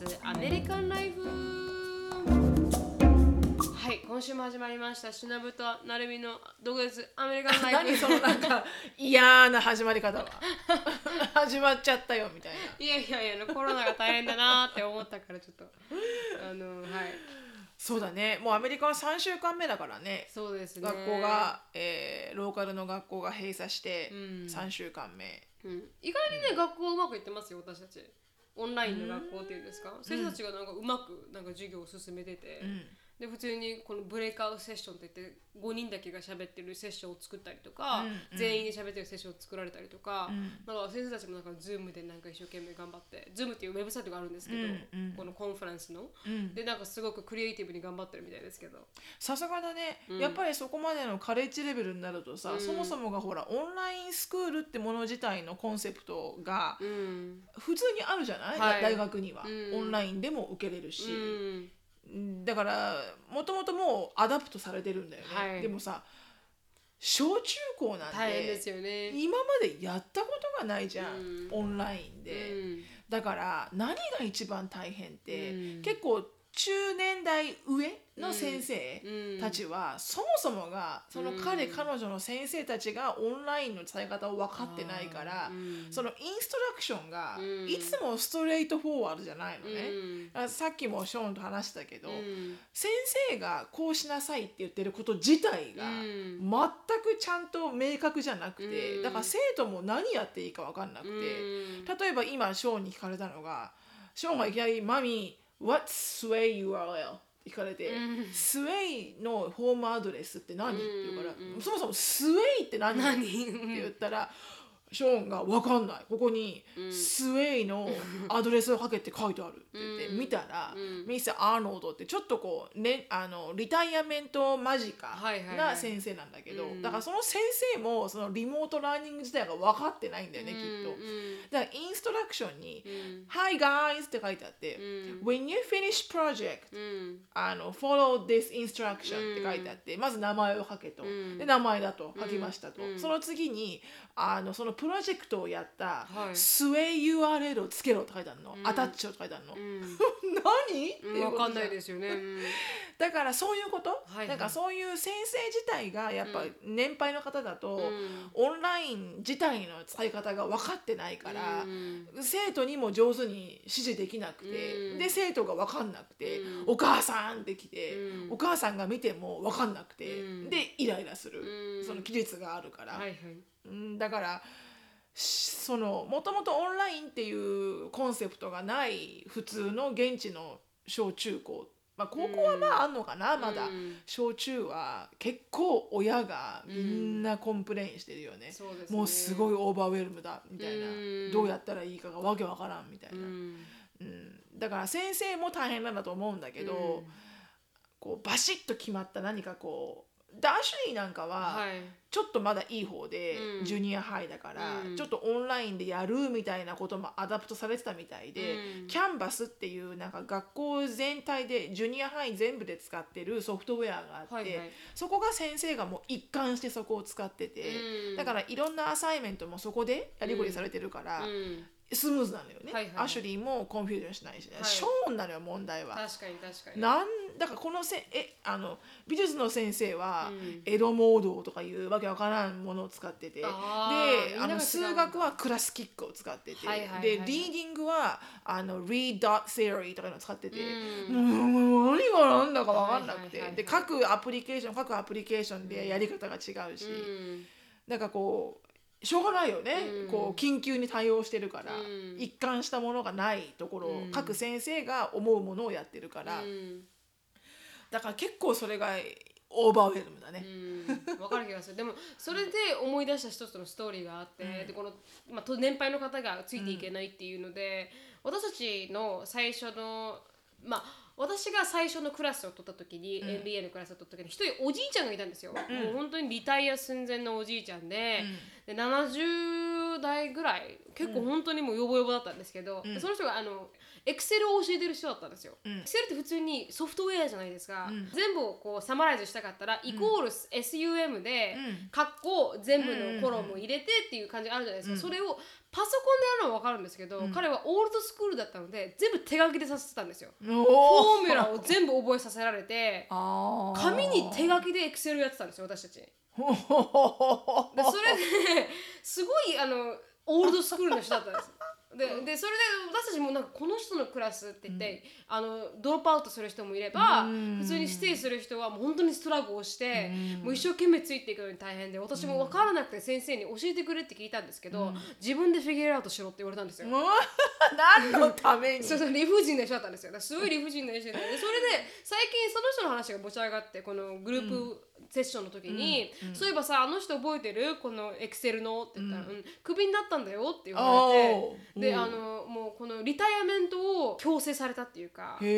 月アメリカンライフ。はい今週も始まりました。しなぶとなるみの独月アメリカンライフ。何そのなんか嫌な始まり方は。始まっちゃったよみたいな。いやいやいやコロナが大変だなって思ったからちょっと。あのはい。そうだね。もうアメリカは3週間目だからね。そうですね。学校が、えーローカルの学校が閉鎖してうん。3週間目、うん、意外にね、学校うまくいってますよ私たちオンラインの学校っていうんですか？先生たちがなんかうまくなんか授業を進めてて、うんで普通にこのブレイクアウトセッションって言って5人だけが喋ってるセッションを作ったりとか、うんうん。全員で喋ってるセッションを作られたりとか、うん。なんか先生たちもなんか Zoom でなんか一生懸命頑張って Zoom っていうウェブサイトがあるんですけど、うんうん。このコンファレンスの、うん。でなんかすごくクリエイティブに頑張ってるみたいですけど。さすがだね、うん。やっぱりそこまでのカレッジレベルになるとさ、うん。そもそもがほらオンラインスクールってもの自体のコンセプトがうん。普通にあるじゃない、はい。大学には、うん。オンラインでも受けれるうし、んだからもともともう adapt されてるんだよね、はい。でもさ小中高なんてすよね。今までやったことがないじゃん、うん。オンラインで、うん。だから何が一番大変って、うん。結構中年代上の先生うん。たちは、そもそもがその彼、うん。彼女の先生たちがオンラインの伝え方を分かってないから、うん。その instruction がうん。いつも straightforward じゃないのね。さっきもショーンと話したけど、うん。先生がこうしなさいって言ってること自体がうん。全くちゃんと明確じゃなくて、うん。だから生徒も何やっていいか分かんなくて、うん。例えば今ショーンに聞かれたのがショーンがいきなり「マミー What's Sway URL?」って聞かれてうん「Sway のホームアドレスって何?」って言うから、そもそも「Sway って何?」何？って言ったらショーンが分かんない。ここに「Sway の アドレスをかけて書いてある」って言ってうん。見たらうん。ミス・アーノルドってちょっとこう、ね、あのリタイアメント間近な先生なんだけど、うん。だからその先生もそのリモートラーニング自体が分かってないんだよね、きっと。だからインストラクションにうん「Hi guys」って書いてあってうん「When you finish project うん。あの follow this instruction」って書いてあってまず名前を書けと。うん。で名前だと書きましたと。うん。その次にあのそのプロジェクトをやったはい。スウェイ URL をつけろって書いてあるの。うん。アタッチをって書いてあるの。うん。何？っていうわかんないすですよね。うん。だからそういうこと、いはい。なんかそういう先生自体がやっぱ年配の方だと、うん。オンライン自体の使い方が分かってないから、うん。生徒にも上手に指示できなくて、うん。で生徒が分かんなくて、うん。お母さんって来て、うん。お母さんが見ても分かんなくて、うん。でイライラする、うん。その期日があるから、はいはい。うんだからしそのもともとオンラインっていうコンセプトがない普通の現地の小中高、まあ、高校はまああんのかな、まだ。うん小中は結構親がみんな complain してるよね、そうですね。もうすごい overwhelm だみたいな、うん。どうやったらいいかがわけわからんみたいな、うん。うん。だから先生も大変なんだと思うんだけど、こうバシッと決まった何かこうアシュリーなんかは、はい。ちょっとまだいい方で、うん。 junior high だから、うん。ちょっとオンラインでやるみたいなことも adapt されてたみたいで、うん。キャンバスっていうなんか学校全体で junior high 全部で使ってるソフトウェアがあって、はいはい。そこが先生がもう一貫してそこを使ってて、うんだからいろんな assignment もそこでやりくりされてるから、うんスムーズなのよね、はいはい。はいアシュリーも confusion しないし、はい。ショーンなのよ問題は。確かに確かに。なんだからこのせえあの美術の先生はうん。 Edmodo とかいうわけわからんものを使ってて、あーであの数学は Classkick を使ってて、はいはいはい。で reading はあの Read Dot Theory とかいうのを使ってて、うもう何が何だかわかんなくて、はいはいはいはい。で各アプリケーション各アプリケーションでやり方が違うし、うん。なんかこうしょうがないよね、うん。こう緊急に対応してるから、うん。一貫したものがないところを、うん。各先生が思うものをやってるから。うん。だから結構それがオーバーウェルムだね。うん。わかる気がする。でもそれで思い出した一つのストーリーがあって、うん。でこの、まあ、と年配の方がついていけないっていうので、私たちの最初のまあ私が最初のクラスを取った時に、うん。MBA のクラスを取った時に一人おじいちゃんがいたんですよ、もう本当にリタイア寸前のおじいちゃんで,、で70 30代ぐらい結構本当にもうヨボヨボだったんですけど、うん。その人があのエクセルを教えてる人だったんですよ。うん。エクセルって普通にソフトウェアじゃないですか、うん。全部をこうサマライズしたかったら、イコール SUM で、うん。カッコ全部のコロンも入れてっていう感じあるじゃないですか、うん。それをパソコンでやるのは分かるんですけど、うん彼はオールドスクールだったので全部手書きでさせてたんですよ。フフォーミュラを全部覚えさせられて紙に手書きでエクセルやってたんですよ私たち。でそれですごいあのオールドスクールの人だったんです。ででそれで私たちもなんかこの人のクラスって言って、あのドロップアウトする人もいれば、うん。普通にステイする人はもう本当にストラグをして、うん。もう一生懸命ついていくのに大変で私も分からなくて先生に教えてくれって聞いたんですけど、自分でフィギュアアウトしろって言われたんですよ。何のために？そうそう理不尽な人だったんですよ。すごい理不尽な人ででそれで最近その人の話が持ち上がってこのグループセッションの時に、そういえばさあの人覚えてる？このエクセルの？って言ったら、うん。クビになったんだよって言われてでうん。あのもうこのリタイアメントを強制されたっていうかこの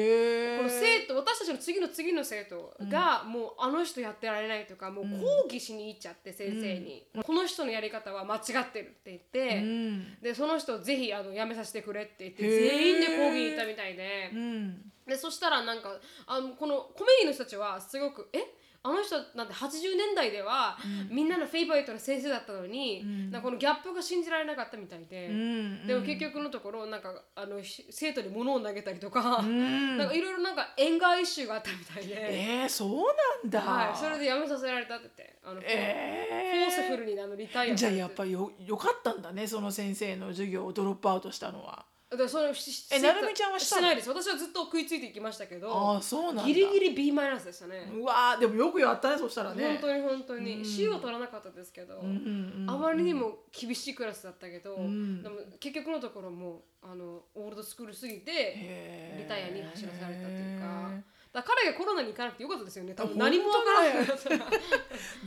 生徒私たちの次の次の生徒が、もうあの人やってられないとかもう抗議しに行っちゃって先生に、この人のやり方は間違ってるって言って、うん。でその人をぜひあの辞めさせてくれって言って全員で抗議に行ったみたいで。うん。でそしたらなんかあのこのコミュニティの人たちはすごくえ？あの人なんて80年代では、みんなの favorite の先生だったのに、ん。なんかこのギャップが信じられなかったみたいで、うん。でも結局のところなんかあのひ生徒に物を投げたりとか、うん。なんかいろいろなんか anger issue があったみたいで、えー、そうなんだ、はい、それで辞めさせられたって言ってあの、え forceful にあのリタイアじゃあやっぱりよよかったんだねその先生の授業をドロップアウトしたのはだそれしえなるみちゃんはしたの？ないです。私はずっと食いついていきましたけあどあそうなんだ。ギリギリ B マイナスでしたね、うわーでもよくやったねそしたらね本当に本当に、うん。C は取らなかったですけど、うんうんうんあまりにも厳しいクラスだったけど、ん。でも結局のところもうあのオールドスクールすぎてリタイアに走らされたっていうか。だから彼がコロナに行かなくてよかったですよね。多分あ何もわからなかったら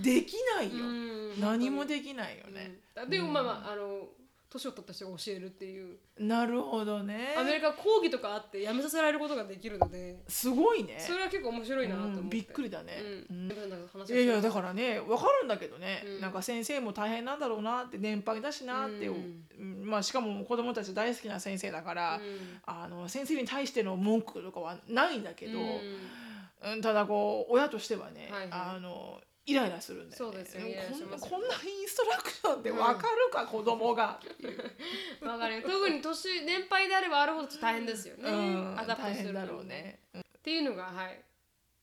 できないよ、うん。何もできないよね、うん。でもまあまああの年を取った人が教えるっていう。なるほどね。アメリカは講義とかあって辞めさせられることができるので。すごいね。それは結構面白いなと思って、うんびっくりだね、うん、いやいやだらからね分かるんだけどね、うん。なんか先生も大変なんだろうなって年配だしなって、う。ん。うん。まあ、しかも子供たち大好きな先生だから、あの先生に対しての文句とかはないんだけど、うんただこう親としてはね、はいはい。あのイライラするんだよね。そうですよ。ねこんなインストラクションって分かるか、子供が。わかる。よ特に年年配であればあるほど大変ですよね、うん、 adapt 大するだろうね、うん。っていうのがはい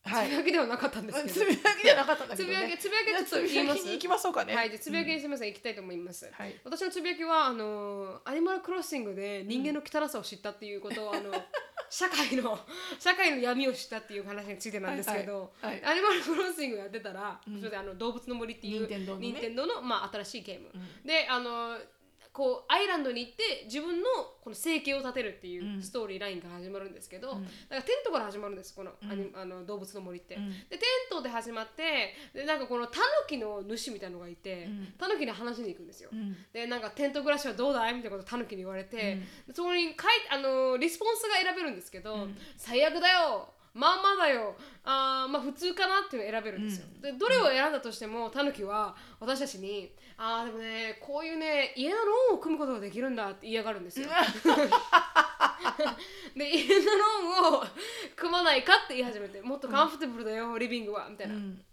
はい。つぶやきではなかったんですけどつぶやきじゃなかったんだけつぶどねやきつぶやきちょっと言います？行きましょうかね。はいじゃあつぶやきにすみません。行きたいと思います、はい。私のつぶやきはあの Animal Crossing で人間の汚さを知ったっていうことを、あの 社会の社会の闇を知ったっていう話についてなんですけど、はいはい Animal Crossing やってたら、それであの動物の森っていう任天堂のね。のまあ新しいゲーム、であのこうアイランドに行って自分のこの生計を立てるっていうストーリーラインから始まるんですけど、だからテントから始まるんですこの,あの動物の森って。ん。でテントで始まってでなんかこのタヌキの主みたいなのがいて、タヌキに話しに行くんですよ。ん。でなんかテント暮らしはどうだいみたいなことをタヌキに言われて、そこに書いあのリスポンスが選べるんですけど、最悪だよまんまだよ。あーまあ普通かなっていうのを選べるんですよ、でどれを選んだとしてもタヌキは私たちに「あーでもねこういうね家のローンを組むことができるんだ」って言いやがるんですよ。で家のローンを組まないかって言い始めてもっとカンフォテブルだよ、リビングはみたいな、うん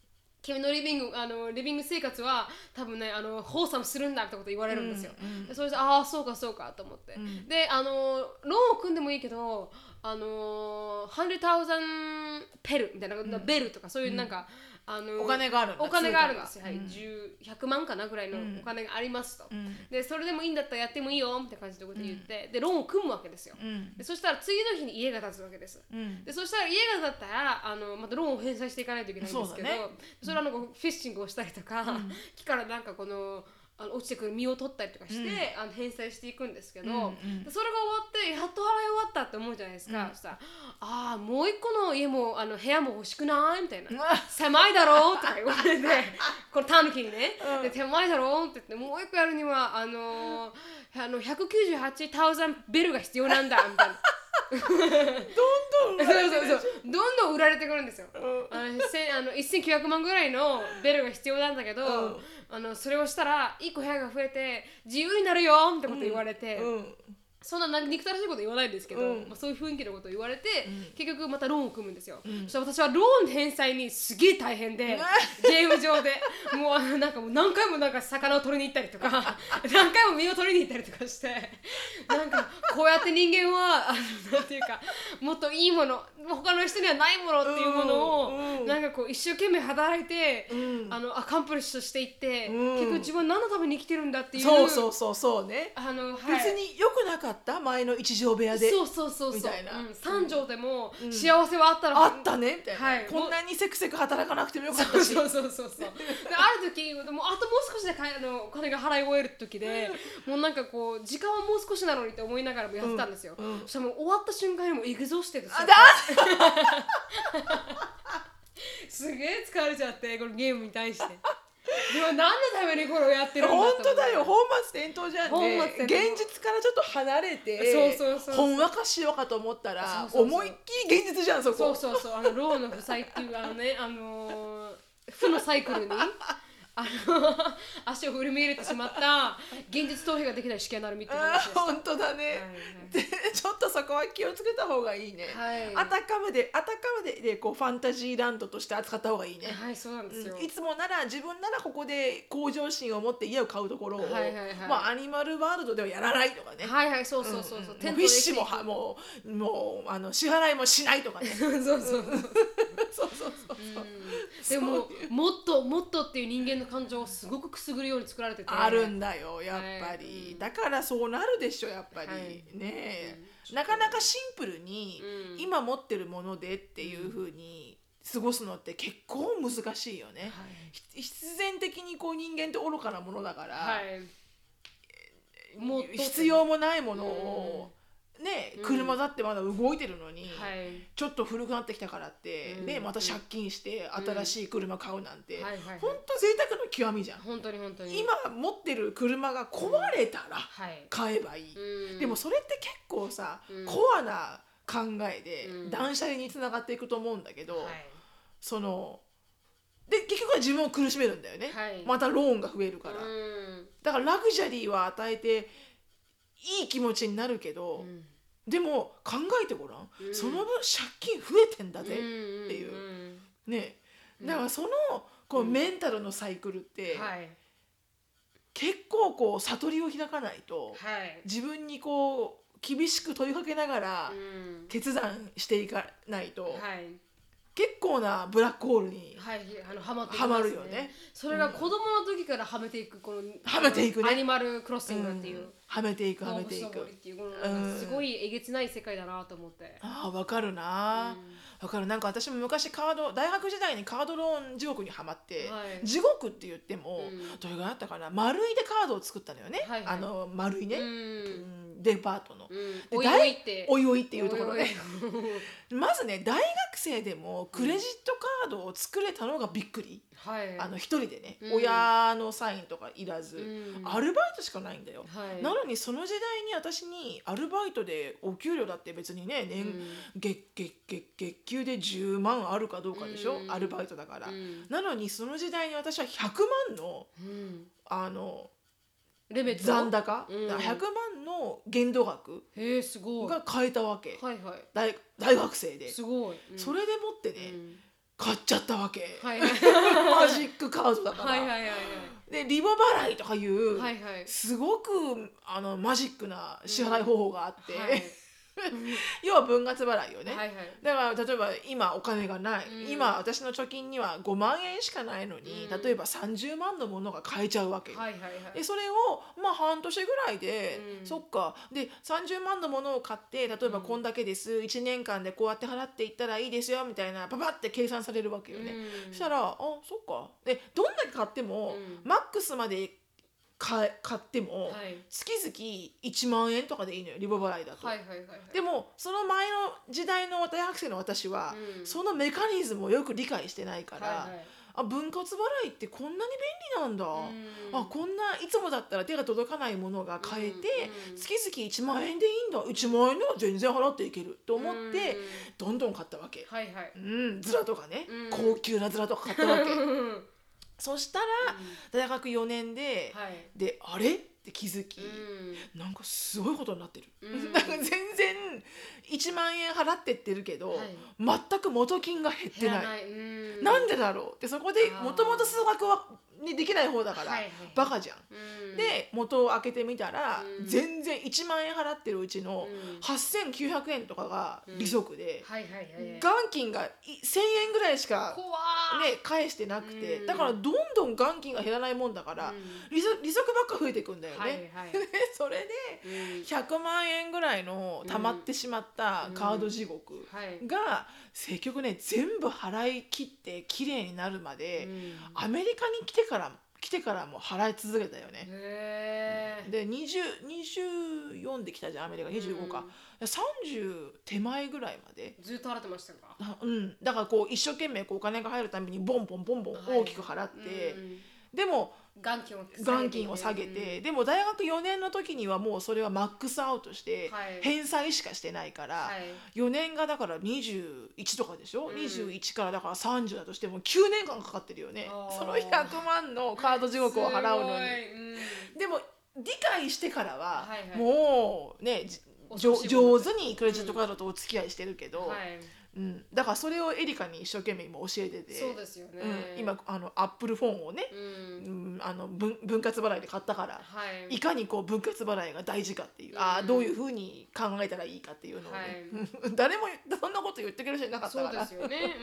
君のリビングあのリビング生活は多分ねあのホーサムするんだってこと言われるんですよ、でそれでああそうかそうかと思って、であのローンを組んでもいいけどあの100,000ペルみたいな、ベルとかそういうなんか、あのお金があるお金があるんですよ、はい10 100万かなぐらいのお金がありますと、ん。でそれでもいいんだったらやってもいいよって感じのこと言って、でローンを組むわけですよ、うん。でそしたら次の日に家が建つわけです、うん。でそしたら家が建ったらあのまたローンを返済していかないといけないんですけどそね。それはなんかフィッシングをしたりとか、木からなんかこのあの落ちてくる実を取ったりとかして、あの返済していくんですけど、うんうん。でそれが終わってやっと払い終わったって思うじゃないですか、そしたら「ああもう一個の家もあの部屋も欲しくない?」みたいな。うわ「狭いだろ?」とか言われて このタヌキにね「で狭いだろ?」って言ってもう一個やるにはあのーあの198,000ベルが必要なんだみたいな。どんどんそうそうそうどんどん売られてくるんですよ。うん。あの千あの1900万ぐらいのベルが必要なんだけど、うんあのそれをしたらいい個部屋が増えて自由になるよってこと言われて、うん。そんななんか憎たらしいこと言わないんですけど、うん。まあ、そういう雰囲気のことを言われて、結局またローンを組むんですよ、ん。そしたら私はローン返済にすげえ大変で、ゲーム上で。もうなんかもう何回もなんか魚を取りに行ったりとか何回も身を取りに行ったりとかしてなんかこうやって人間はあのなんていうかもっといいもの他の人にはないものっていうものを、うん。うんなんかこう一生懸命働いて、うん。あのアカンプリッシュしていって、うん。結局自分は何のために生きてるんだっていうそうそうそうそうね。あの、はい、別に良くなかった？前の一畳部屋で。そうそうそうそう。みたいな。うん、三畳でもうん。幸せはあったら、あったね。みたいな、はい。こんなにせくせく働かなくてもよかったし。そうそうそうそう。である時でもあともう少しでかいあのお金が払い終える時でもうなんかこう時間はもう少しなのにって思いながらもやってたんですよ、うん。うん。そしたらもう終わった瞬間にもうエグゾーしてるあだ。すげえ疲れちゃってこのゲームに対してでも何のためにこれをやってるんだ本当だよ。本末転倒じゃんね。現実からちょっと離れてそうそうそうそう。ほんわかしようかと思ったらそうそうそう。思いっきり現実じゃんそこ。そうそうそう。あのローの負債っていうあのねあのー負のサイクルにあの 足を振り入れてしまった現実逃避ができない試験になるみたいなあ話でした。本当だね、で ちょっとそこは気をつけた方がいいね、はい。あたかむであたかむででこうファンタジーランドとして扱った方がいいね、はい、はい、そうなんですよ。うん。いつもなら自分ならここで向上心を持って家を買うところを、はいはいはい。まあ、アニマルワールドではやらないとかね、はいはい、そうそうそうそう。うん。フィッシュもはもうもうあの支払いもしないとかね。くそうそうそう。そうそうそうそう、うい う。もっともっとっていう人間の感情をすごくくすぐるように作られてて。あるんだよやっぱり、はい。うんだからそうなるでしょやっぱり、はい。ねえ、なかなかシンプルに、うん。今持ってるものでっていうふうに過ごすのって結構難しいよね、ひ必然的にこう人間って愚かなものだから、はい。もっと必要もないものを、ねうん。車だってまだ動いてるのに、はい。ちょっと古くなってきたからって、うん。ねまた借金して新しい車買うなんて、はいはいはい。ほんと贅沢の極みじゃん、本当に本当に。今持ってる車が壊れたらはい。買えばいい、うん。でもそれって結構さ、うん。コアな考えでうん。断捨離につながっていくと思うんだけど、はい。そので結局は自分を苦しめるんだよね、はい。またローンが増えるから、うん。だからラグジュアリーは与えていい気持ちになるけど、うん。でも考えてごらん、うん。その分借金増えてんだぜ、っていう。うんねうんだからそのこううん。メンタルのサイクルって、はい。結構こう悟りを開かないとはい。自分にこう厳しく問いかけながらうん。決断していかないと、はい結構なブラックホールにはいあのハマっていきはますまるよね。それが子供の時からはめていくこのはめていくね。アニマルクロッシングっていう。うん。はめていくはめていく。っていうこのすごいえげつない世界だなと思って。ああわかるなわ、かる。なんか私も昔カード大学時代にカードローン地獄にはまって、はい。地獄って言っても、うん。どれぐらいあったかな。丸いでカードを作ったのよね、はいはい。あの丸いね、うん。うん。デパートの、うん。でおいおいって。おいおいっていうところで まずね大学生でもクレジットカードを作れたのがびっくり、はい。あの一人でね、うん。親のサインとかいらず、うん。アルバイトしかないんだよ、はい。なのにその時代に私にアルバイトでお給料だって別にね年、うん。月月月月給で10万あるかどうかでしょ、うん。アルバイトだから、うん。なのにその時代に私は100万のうん。あのレベ残高、うん。だから100万の限度額が買えたわけ、はいは大大学生で、いすごい、うん。それでもってね、うん。買っちゃったわけ、はい。は いマジックカードだから、はいはいはいはい。でリボ払いとかいう、はいはい。すごくあのマジックな支払い方法があって、はい 要は分割払いよね、はいはい。だから例えば今お金がない、うん。今私の貯金には5万円しかないのに、うん。例えば30万のものが買えちゃうわけよ、はいはいはい。でそれをまあ半年ぐらいで、うん。そっか。で30万のものを買って例えばうん。こんだけです、1年間でこうやって払っていったらいいですよみたいなパパって計算されるわけよね、うん。そしたらあそっか。でどんだけ買っても、うん。マックスまで買え買っても、はい。月々1万円とかでいいのよリボ払いだと。はいはいはいはい。でもその前の時代の大学生の私は、うん。そのメカニズムをよく理解してないから、はいはい。あ分割払いってこんなに便利なんだ、うん。あこんないつもだったら手が届かないものが買えて、うん月々1万円でいいんだ。1万円なら全然払っていけると思って、うんどんどん買ったわけ。はいはい。うん、ズラとかね、うん。高級なズラとか買ったわけ。う んそしたら大学4年で、はい。であれ？って気づき、うん。なんかすごいことになってる、うん。なんか全然1万円払ってってるけど、はい。全く元金が減ってない。うん。なんでだろう？ってそこでもともと数学は、ね、できない方だから、はいはい。バカじゃん。うん。で元を開けてみたら、うん。全然1万円払ってるうちのうん。8900円とかが利息で、はいはいはいはい。元金がい1000円ぐらいしか、怖ね、返してなくて、うん。だからどんどん元金が減らないもんだから、うん。利息利息ばっか増えていくんだよね。はいはいで それでうん。100万円ぐらいの溜まってしまったカード地獄はい。が結局ね全部払い切って綺麗になるまで、うん。アメリカに来てから来てからも払い続けたよね。で20 24で来たじゃんアメリカ25か、30手前ぐらいまで。ずっと払ってましたか？あうん、だからこう一生懸命こうお金が入るたびにボンボンボンボン大きく払って、うんでも元金を元金を下げて、でも大学4年の時にはもうそれはマックスアウトしてはい。返済しかしてないから、はい。4年がだから21とかでしょ、うん。21からだから30だとしても9年間かかってるよね。その100万のカード地獄を払うのに。うん。でも理解してからは、はいはい。もうね上手にクレジットカードとお付き合いしてるけど、はいうん、だからそれをエリカに一生懸命今教えててそうですよね。うん、今あのアップルフォンをね、ううんん、あの分分割払いで買ったから、はい。いかにこう分割払いが大事かっていう、あうん。あどういうふうに考えたらいいかっていうのをね、誰もそんなこと言ってくれる人いなかったそうからですよね。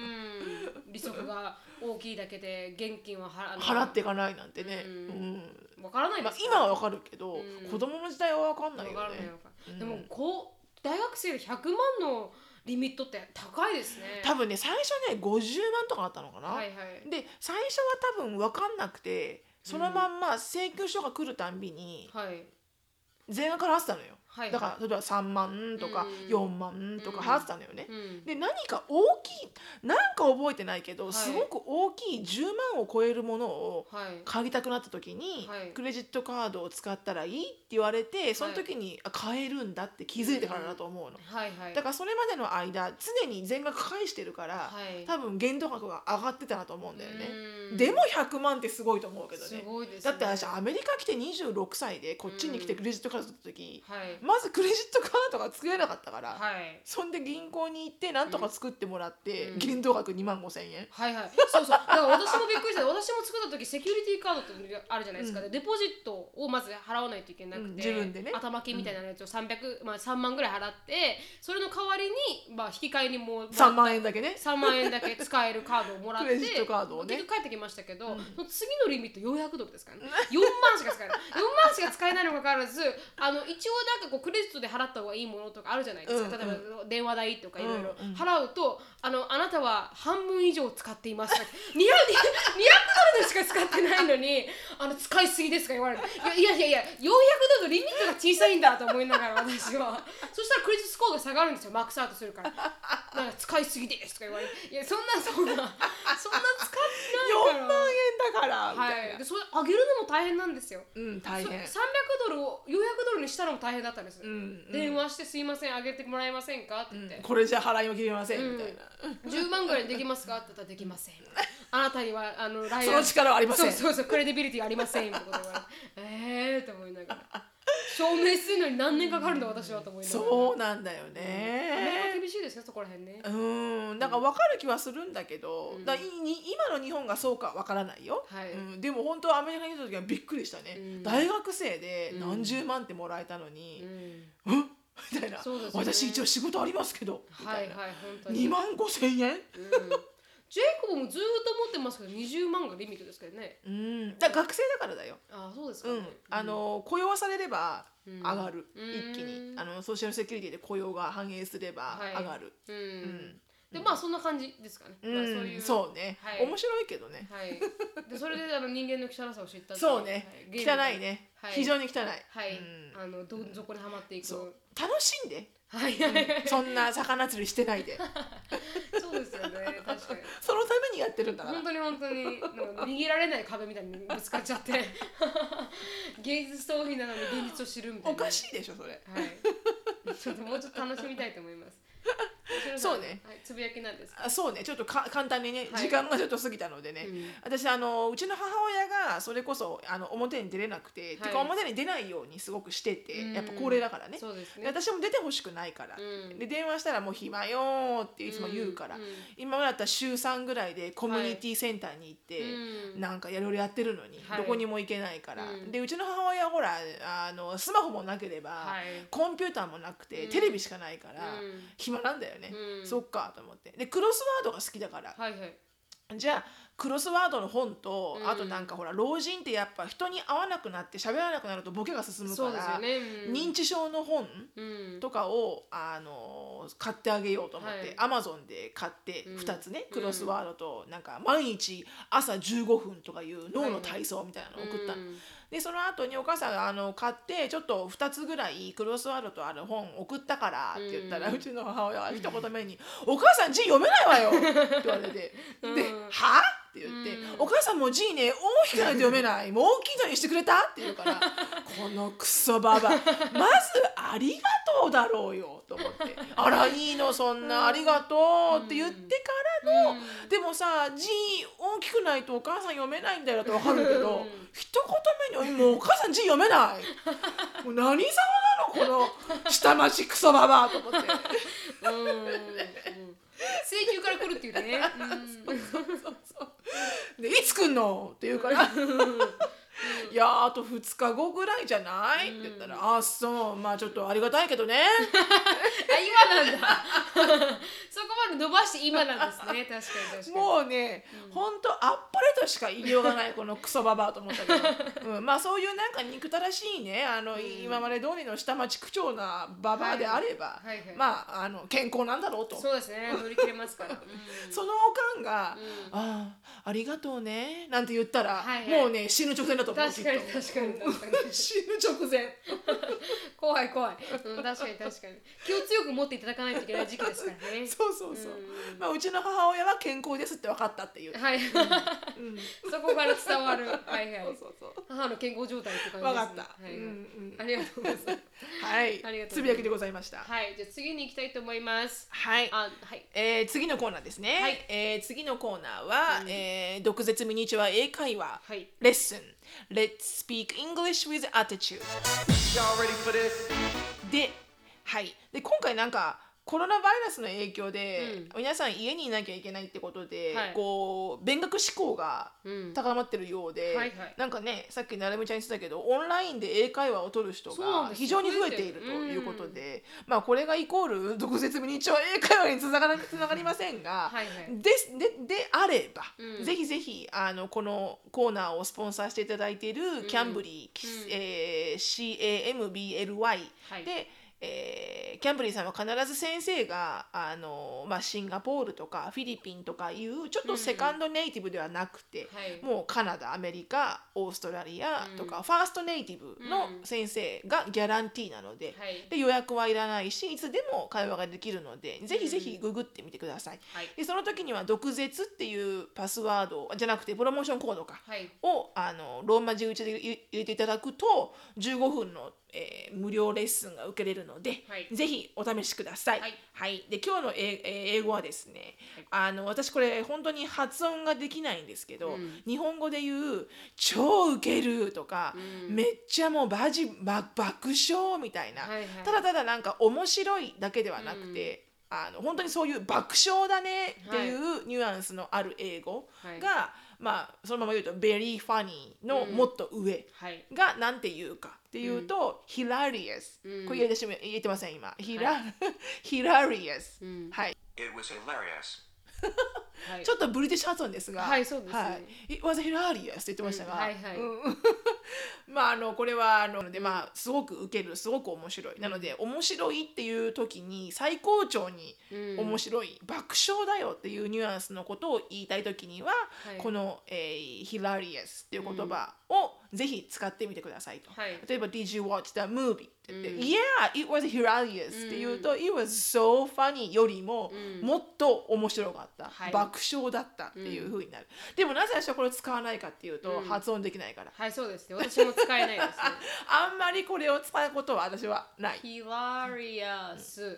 うん。利息が大きいだけで現金は払 払っていかないなんてね、ううん。んわからないまあ、今はわかるけど、うん。子供の時代はわかんないわよねでもこう大学生で100万のリミットって高いですね。多分ね最初ね50万とかあったのかな、はいはい。で最初は多分分かんなくてそのまんま請求書が来るたんびにはい。全額払ってたのよ、はいだから例えば3万とかうん。4万とか払ってたのよね、うん。で何か大きいなんか覚えてないけど、はい。すごく大きい10万を超えるものをはい。買いたくなった時に、はい。クレジットカードを使ったらいいって言われてその時に、あ買えるんだって気づいてからだと思うの、はいはい。だからそれまでの間常に全額返してるから、はい。多分限度額が上がってたなと思うんだよね、うん。でも100万ってすごいと思うけどすねごいですね。だって私アメリカ来て26歳でこっちに来てうんクレジットカード取った時、はいまずクレジットカードが作れなかったから、はい。そんで銀行に行ってなんとか作ってもらって、うん。限度額2万5千円、はいはい。そうそう。だから私もびっくりした。私も作った時セキュリティカードってあるじゃないですか、うん。でデポジットをまず払わないといけなくて、うん自分でね。頭金みたいなやつを300、まあ、3万ぐらい払ってそれの代わりに、まあ、引き換えにもう3万円だけね。3万円だけ使えるカードをもらってクレジットカードをね。結局帰ってきましたけど、うん。その次のリミット400ドルですからね。4万しか使えない。4万しか使えないにもかかわらずあの一応なんかこうクレジットで払った方がいいものとかあるじゃないですか、うん例えば電話代とかいろいろ。うんうん払うとあのあなたは半分以上使っています。200 200ドルでしか使ってないのにあの使いすぎですか言われる。いやいやいやいや400ドルリミットが小さいんだと思いながら私は。そしたらクレジットスコアが下がるんですよ。マックスアウトするから。なんか使いすぎですとか言われていやそんなそんなそんな使ってない4から。万円だからみたいな、はい、でそれ上げるのも大変なんですよ。うん大変。そ300ドルを400ドルにしたのも大変だったんです。うんうん。電話してすいません上げてもらえませんかって言って、これじゃ払いも切れません、うんみたいな10万ぐらいできますか？って言ったらできません。あなたにはあのライその力はありません。そうそうそうクレディビリティありませんってこと言われてえーって思いながら。証明するのに何年かかるんだ私はと思いながら。そうなんだよアメリカね厳しいですねそこら辺ね。うん。なんか分かる気はするんだけど、うん。だいに今の日本がそうか分からないよ、はい。うん、でも本当アメリカにいた時はびっくりしたね、うん。大学生でうん何十万ってもらえたのに。う、ん。うん、みたいな、ね。私一応仕事ありますけど。みたいな、はいはい本当に。2万5千円？うん。ジェイコブもずーっと持ってますけど20万がリミットですけどね。うん。だ学生だからだよ、あそうですか。ねうん。あの雇用されればうん。上がる、うん。一気に。あのソーシャルセキュリティで雇用が反映すればはい。上がる、うん。ん。でまあそんな感じですかね。うん。まあそういう。そうね、はい。面白いけどね。はい。でそれであの人間の汚さを知ったそうね、はい。汚いね。はい。非常に汚い、はい、うん。あのどん底にはまっていく。楽しんで。はい。はいはいそんな魚釣りしてないで。そうですよね。確かに。そのためにやってるんだから。本当に本当に。逃げられない壁みたいにぶつかっちゃって。現実逃避なのに現実を知るみたいな。おかしいでしょそれ。はい。ちょっともうちょっと楽しみたいと思いますそうね。はい、つぶやきなんですか？あそうね。ちょっとか簡単にね、はい。時間がちょっと過ぎたのでね、うん。私あのうちの母親がそれこそあの表に出れなくて、てか表に出ないようにすごくしてて、うん。やっぱ高齢だからね。ね。で私も出てほしくないから、うん。で電話したらもう暇よーっていつも言うから、今までだったら週3ぐらいでコミュニティセンターに行って、うん。なんかいろいろやってるのに、はい。どこにも行けないから、うん。でうちの母親はほらあのスマホもなければ、はい。コンピューターもなくて、うん。テレビしかないから、うん。暇なんだよね、うん。そっかと思って。でクロスワードが好きだから、はいはい。じゃあクロスワードの本と、うん。あとなんかほら老人ってやっぱ人に会わなくなって喋らなくなるとボケが進むから、よね、うん、認知症の本うん。とかを、あの買ってあげようと思って、はい。アマゾンで買ってうん。2つね、うん。クロスワードとなんか毎日朝15分とかいう脳の体操みたいなのを送ったの、うんでその後にお母さんがあの買ってちょっと2つぐらいクロスワードとある本送ったからって言ったら、ううんちの母親は一言目に「お母さん字読めないわよ」って言われて「うん。では？って言って、うん。お母さんも字ね大きくないと読めない。もう大きいのにしてくれた?」って言うから このクソババア。まず「ありがとう」だろうよと思って「あらいいのそんなありがとう」って言ってからの、うん。でもさ字大きくないとお母さん読めないんだよとわかるけど、うん。一言目に「もうお母さん字読めない」もう何様なのこの下町クソババアと思って。請求から来るっていうね、うん。で「いつ来んの?」って言うから「いやあと2日後ぐらいじゃない?」って言ったら「あそう。まあちょっとありがたいけどね」あ今なんだ。そこまで伸ばして今なんですね。確かに確かに。もうね、ほん。とあっぱれとしか言いようがないこのクソババアと思ったけど、うん、まあそういうなんか憎たらしいねあの、今まで通りの下町区長なババアであれば、はいはい。はいまああの健康なんだろうと。そうですね。乗り切れますから、うん。そのおかんが「うん。ああありがとうね」なんて言ったら、はいはい。もうね死ぬ直前だと思う確かに確かに確かに。死ぬ直前。怖い怖い、うん、確かに確かに。気を強く持っていただかないといけない時期ですからね。そうそうそう、うん。まあ、うちの母親は健康ですって分かったっていう、はい、うん、そこから伝わる。はいはい。そうそう母の健康状態って感じ分ですね。かった、はいはい。うんうん。ありがとうございます。はい。つぶやきでございました。はい。じゃあ次に行きたいと思います。はい。あはい。えー次のコーナーですね、はい。えー次のコーナーは、えー毒舌ミニチュア英会話、はい。レッスン Let's speak English with attitude Y'all ready for this? で,、はい、で今回なんか コロナバイラスの影響で、う皆さん家にいなきゃいけないってことで、はい。こう勉学志向がうん。高まってるようで、はいはい。なんかねさっきなるみちゃん言ってたけどオンラインで英会話を取る人そうなんです。が非常に増えているということで、まあこれがイコール毒舌ミニチュア英会話につながら つながりませんが、はいはい。ですでであれば、うん。ぜひぜひあのこのコーナーをスポンサーしていただいているキャンブリー、うん。えー CAMBLY はい。で、えーキャンブリーさんは必ず先生があの、まあ、シンガポールとかフィリピンとかいうちょっとセカンドネイティブではなくて、はい。もうカナダアメリカオーストラリアとか、うん。ファーストネイティブのうん先生がギャランティーなので,、はい。で予約はいらないしいつでも会話ができるのでぜひぜひググってみてください。はい。でその時には「毒舌」っていうパスワードじゃなくてプロモーションコードかはい。をあのローマ字打ちで入れていただくと15分の、えー無料レッスンが受けれるので、はい。ぜひお試しください。はい。で今日の英えー英語はですね、あの私これ本当に発音ができないんですけど、うん。日本語で言う「超ウケる」とか、うん。めっちゃもうバジば爆笑」みたいな、はいはい。ただただなんか面白いだけではなくて、あの本当にそういう爆笑だねっていうニュアンスのある英語が、まあそのまま言うと「very funny」のもっと上はい。がなんて言うかっていうと「hilarious」うん。これ言えてしま言えてません今「hila hilarious」うん。はい。It was hilarious. はい。ちょっとブリティッシュ発音ですが、はいそうですね。はい、It was hilarious って言ってましたが、うん。はいはい。うん まああのこれはあのでまあすごく受けるすごく面白い。なので面白いっていう時に最高潮にうん。面白い、爆笑だよっていうニュアンスのことを言いたい時には、い。この、えー、hilarious っていう言葉をぜひ使ってみてくださいと、はい。例えば Did you watch the movie? って言って、うん。Yeah, it was hilarious って言うと、It was so funny よりも、うん。もっと面白かった、はい。爆笑だったっていう風になる、でもなぜ私はこれを使わないかっていうと、うん。発音できないから。はいそうですね私も使えないですね。あんまりこれを使うことは私はない。hilarious、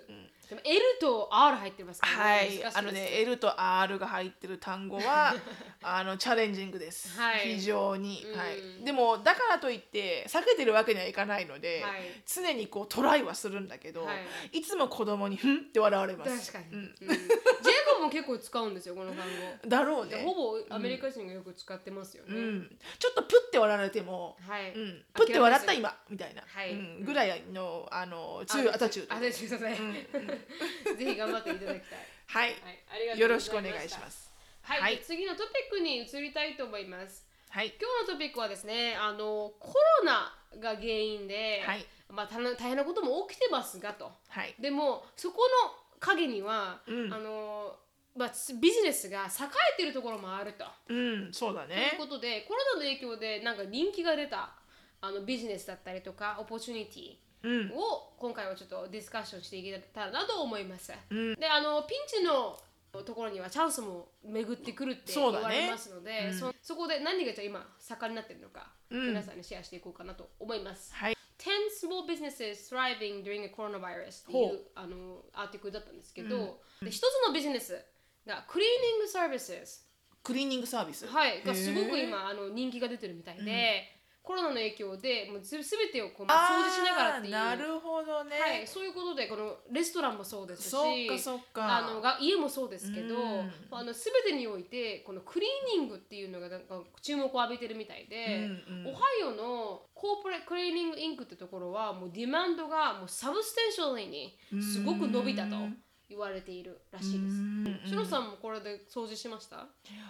でも L と R 入ってますからはいあのね L と R が入ってる単語は あのチャレンジングです、はい。非常に、うん。はい、でもだからといって避けてるわけにはいかないので、はい。常にこうトライはするんだけど、、はい。つも子供に「ふん」って笑われます。確かに、うん。うん、ジェイコブも結構使うんですよこの単語。だろうね。ほぼアメリカ人がよく使ってますよね、うん、ちょっとプッて笑われてもはい、うん、プッて笑った今みたいな、はい。うん、ぐらいのあの強いアタチュードアタチュードで、ぜひ頑張っていただきたい。はい、はい、よごろしくお願ざいまします。はい、はい。で次のトピックに移りたいと思います。はい。今日のトピックはですね、あのコロナが原因で、はい。まあたな大変なことも起きてますがと。はい。でもそこの陰には、うん。あのまあビジネスが栄えているところもあると。うんそうだといねうことでコロナの影響でなんか人気が出たあのビジネスだったりとかオポチュニティうん。を今回はちょっとディスカッションしていけたらなと思います。うん。であのピンチのところにはチャンスも巡ってくるって言そうだね。われますのでそ,、そこで何がじゃあ今盛んになってるのか、うん。皆さんにシェアしていこうかなと思います。はい。10 small businesses thriving during a coronavirus っていほう。あのアーティクルだったんですけど、で一つのビジネスがクリーニングサービス。クリーニングサービス？はい、がすごく今あの人気が出てるみたいで、コロナの影響でもうすべてをこう、まあ、掃除しながらっていう。なるほどね、はい、そういうことでこのレストランもそうですしそっかそっか。あのが家もそうですけど、うん。あの全てにおいてこのクリーニングっていうのがなんか注目を浴びてるみたいで、うんうん。オハイオのコーポレクリーニングインクってところはもうディマンドがもうサブステンシャルにすごく伸びたと言われているらしいです。シロさんもこれで掃除しました？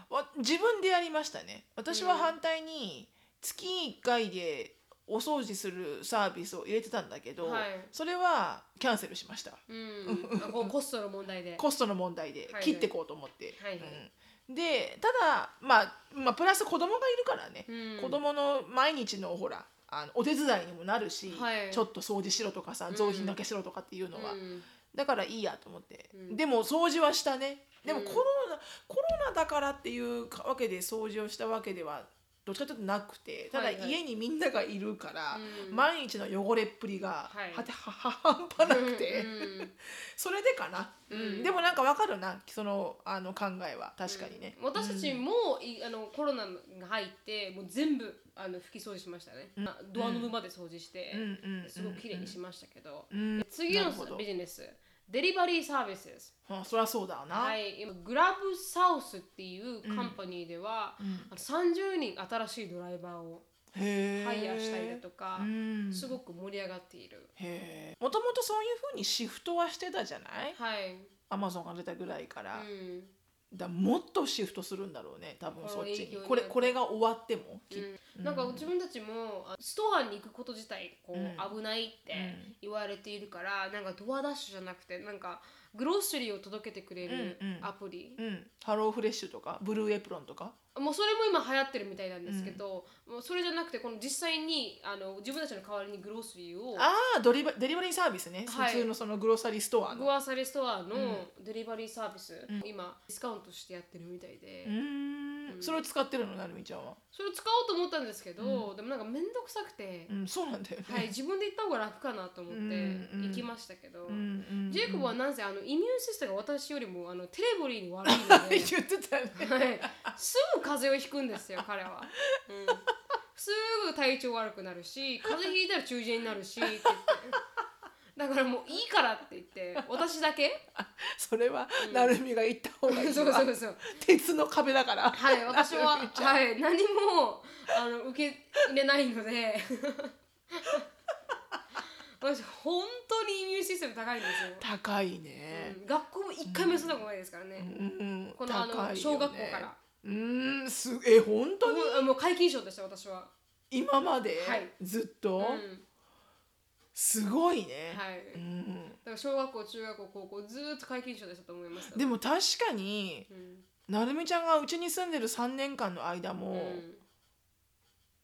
わ自分でやりましたね。私は反対に月1回でお掃除するサービスを入れてたんだけど、はい。それはキャンセルしました。うん、コストの問題で。コストの問題ではい切ってこうと思って、はいはい。うん。でただ、まあ、まあプラス子供がいるからね、うん。子供の毎日のほらあのお手伝いにもなるし、はい。ちょっと掃除しろとかさ雑巾がけしろとかっていうのは、うんだからいいやと思って、うん。でも掃除はしたね。でもうん。コロナ、コロナだからっていうわけで掃除をしたわけではどっちかというとなくてただ家にみんながいるから、うん。毎日の汚れっぷりがはい。はてはは半端なくて、うんうん。それでかな、うん。うんでもなんかわかるなそのあの考えは。確かにね、私たちも、いあのコロナが入ってもう全部あの拭き掃除しましたね、あドアノブまで掃除して、うん。うん。うん。すごく綺麗にしましたけど、うん。次のなるほど。ビジネスデリバリーサービスあそりゃそうだな、はい。今グラブサウスっていうカンパニーでは、あの30人新しいドライバーをハイヤーしたりだとか、うん。すごく盛り上がっている。もともとそういうふうにシフトはしてたじゃない？はい、アマゾンが出たぐらいから、うんだもっとシフトするんだろうね多分そっちに。にこれこれが終わっても、きうん、なんか自分たちもあストアに行くこと自体こう、うん。危ないって言われているから、なんかドアダッシュじゃなくてなんかグロッシュリーを届けてくれるアプリ、うん、ハローフレッシュとかブルーエプロンとか？もうそれも今流行ってるみたいなんですけど、もうそれじゃなくてこの実際にあの自分たちの代わりにグロッシュリーをああドリバデリバリーサービスね、はい。普通のそのグロッサリーストアの。グアサリストアのデリバリーサービス、今ディスカウントしてやってるみたいで、うーんそれを使ってるのなるみちゃんは？それを使おうと思ったんですけど、でもなんか面倒くさくて、うんそうなんだよね、はい、自分で行った方が楽かなと思ってうんうん行きましたけど、うんうんジェイコブはなんせあのイミューンシステムが私よりもあのテレボリーに悪いので、言ってたよね。はい、すぐ風邪をひくんですよ彼は、うん、すぐ体調悪くなるし風邪ひいたら中耳炎になるしって言ってだからもういいからって言って私だけ？それは、なるみが言った方がいいわ。そうそうそう鉄の壁だから。はい私ははい何もあの受け入れないので。私本当にイミューンシステム高いんですよ、高いね。うん学校も一回も休んだことないですからね、うん。このあの小学校から。うーんすえ本当に？もう皆勤賞でした私は。今まで？はい。ずっと、うんすごいね、はい、うん、だから小学校中学校高校ずーっと皆勤賞でしたと思いますでも確かにうん。なるみちゃんがうちに住んでる3年間の間も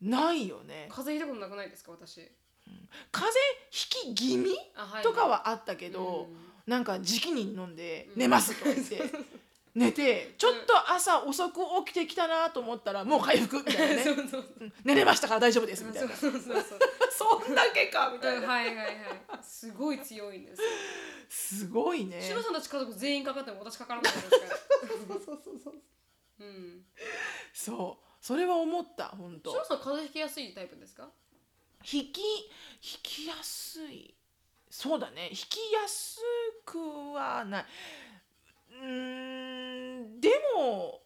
うん。ないよね、風邪ひいたことなくないですか私。風邪ひき気味？あ、はい。とかはあったけど、なんか時期に飲んで寝ますとか言って、寝てちょっと朝遅く起きてきたなと思ったらもう回復みたいなね。そうそうう。ん寝れましたから大丈夫ですみたいな。そうそうそうそう。そんだけかみたいな。はいはいはいすごい強いんですすごいね。シロさんたち家族全員かかっても私かからないですから。そうそうそうそう。うん。そう。それは思った本当。シロさん風邪ひきやすいタイプですか？引き引きやすい。そうだね。引きやすくはないうーんでも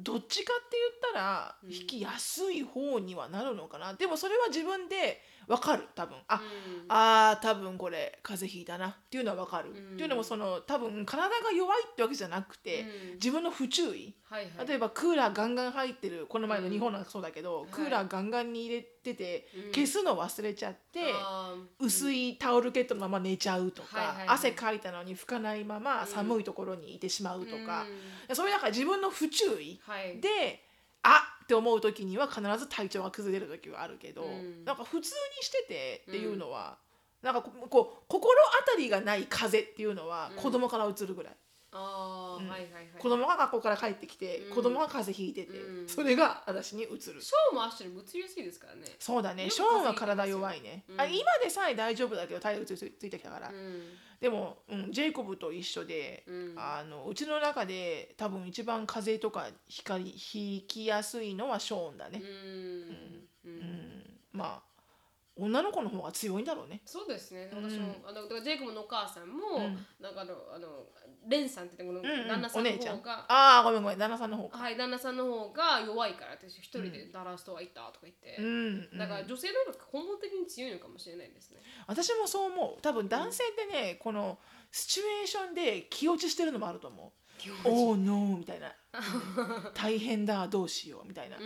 どっちかって言ったらうん。引きやすい方にはなるのかな、でもそれは自分でわかる多分。あ、うん。あー多分これ風邪ひいたなっていうのはわかる、うん。っていうのもその多分体が弱いってわけじゃなくて、うん。自分の不注意。はいはい。例えばクーラーガンガン入ってるこの前の日本なんかそうだけど、うん。クーラーガンガンに入れてて、うん。消すの忘れちゃって、薄いタオルケットのまま寝ちゃうとか、汗かいたのに拭かないままうん。寒いところにいてしまうとか、うん。そういうなんか自分の不注意はい。であって思う時には必ず体調が崩れる時はあるけど、うん。なんか普通にしててっていうのは、なんかここう心当たりがない風邪っていうのはうん。子供からうつるぐらい。うん。あーはいはいはい。子供が学校から帰ってきて、うん。子供が風邪ひいてて、うん。それが私にうつる。ショーもアッシュにぶつりやすいですからね。そうだね。ショーンは体弱いね、うん。あ今でさえ大丈夫だけど体力ついついてきたから、うん。でも、うん、ジェイコブと一緒で、うん。あのうちの中で多分一番風邪とかひかりひきやすいのはショーンだね、うん。うん。うん。まあ女の子の方が強いんだろうね。そうですね。うん私もあのだからジェイコブのお母さんもうん。なんかあのあのレンさんって言ってこの旦那さんの方がああごめんごめん。旦那さんの方か。はい旦那さんの方が弱いから私一人でダラストはいたとか言って。だから女性の方が根本的に強いのかもしれないですね。私もそう思う。多分男性ってね、このシチュエーションで気落ちしてるのもあると思う「おーノー」みたいな「大変だどうしよう」みたいな、う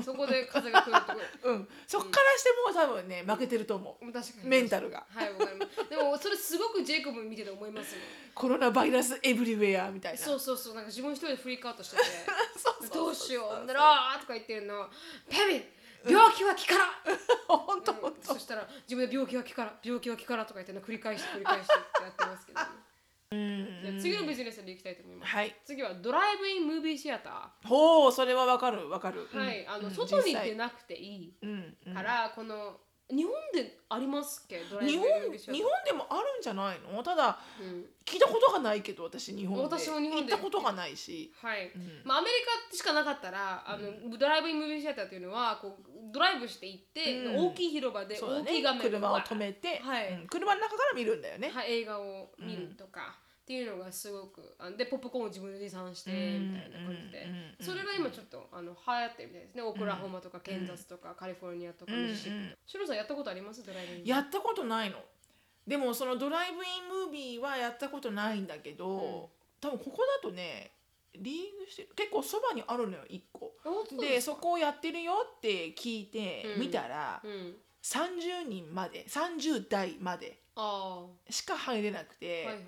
ん。そこで風が来るってこと。うん、そっからしてもう多分ね負けてると思う。確かに。メンタルが。はいわかります。でもそれすごくジェイコブ見てて思いますよコロナバイラスエブリウェアみたいな。そうそうそう。なんか自分一人でフリークアウトしてて。どうしよう。なーとか言ってるの。ペビ病気は気から。本当そしたら自分で病気は気から病気は気からとか言ってるの。繰り返して繰り返してってやってますけど、ね、当じゃあ次のビジネスでいきたいと思います、はい。次はドライブインムービーシアタほうそれはわかるわかる。ー、はいあの、うん。外に出なくていいうん。うん。から、この日本でありますっけ？ドライ日本日本でもあるんじゃないの？ただうん、聞いたことがないけど私日本で。私も日本で。行ったことがないし、はい、ん。まあ、アメリカしかなかったらあの、ドライブインムービーシアターというのはこうドライブして行って、うん。大きい広場でそうだね。大きい画面で車を止めて、はい。うん。車の中から見るんだよね、はい、映画を見るとか、っていうのがすごくあでポップコーンを自分で持参してうん。みたいな感じで、うん。うん。それが今ちょっとあの流行ってるみたいですね。オクラホマとかケンザスとか、カリフォルニアとかうん。ミシシッピとか。シロさんやったことあります？ドライブイン？やったことないの。でもそのドライブインムービーはやったことないんだけど、多分ここだとねリーグしてる結構そばにあるのよ1個。ですそこをやってるよって聞いてうん。見たら、うん。30人まで30代まであしか入れなくて、あはいはい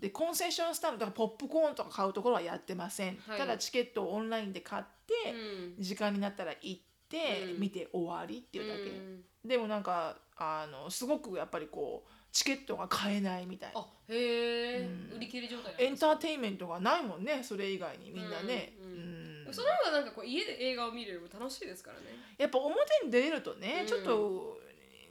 でコンセッションスタンドとかポップコーンとか買うところはやってません、はい。ただチケットをオンラインで買って、うん。時間になったら行って、うん。見て終わりっていうだけ、うん。でもなんかあのすごくやっぱりこうチケットが買えないみたいあへえ、うん。売り切れ状態エンターテインメントがないもんねそれ以外にみんなね、うんうんその方がなんかこう家で映画を見るよりも楽しいですからね。やっぱ表に出れるとね、うん。ちょっと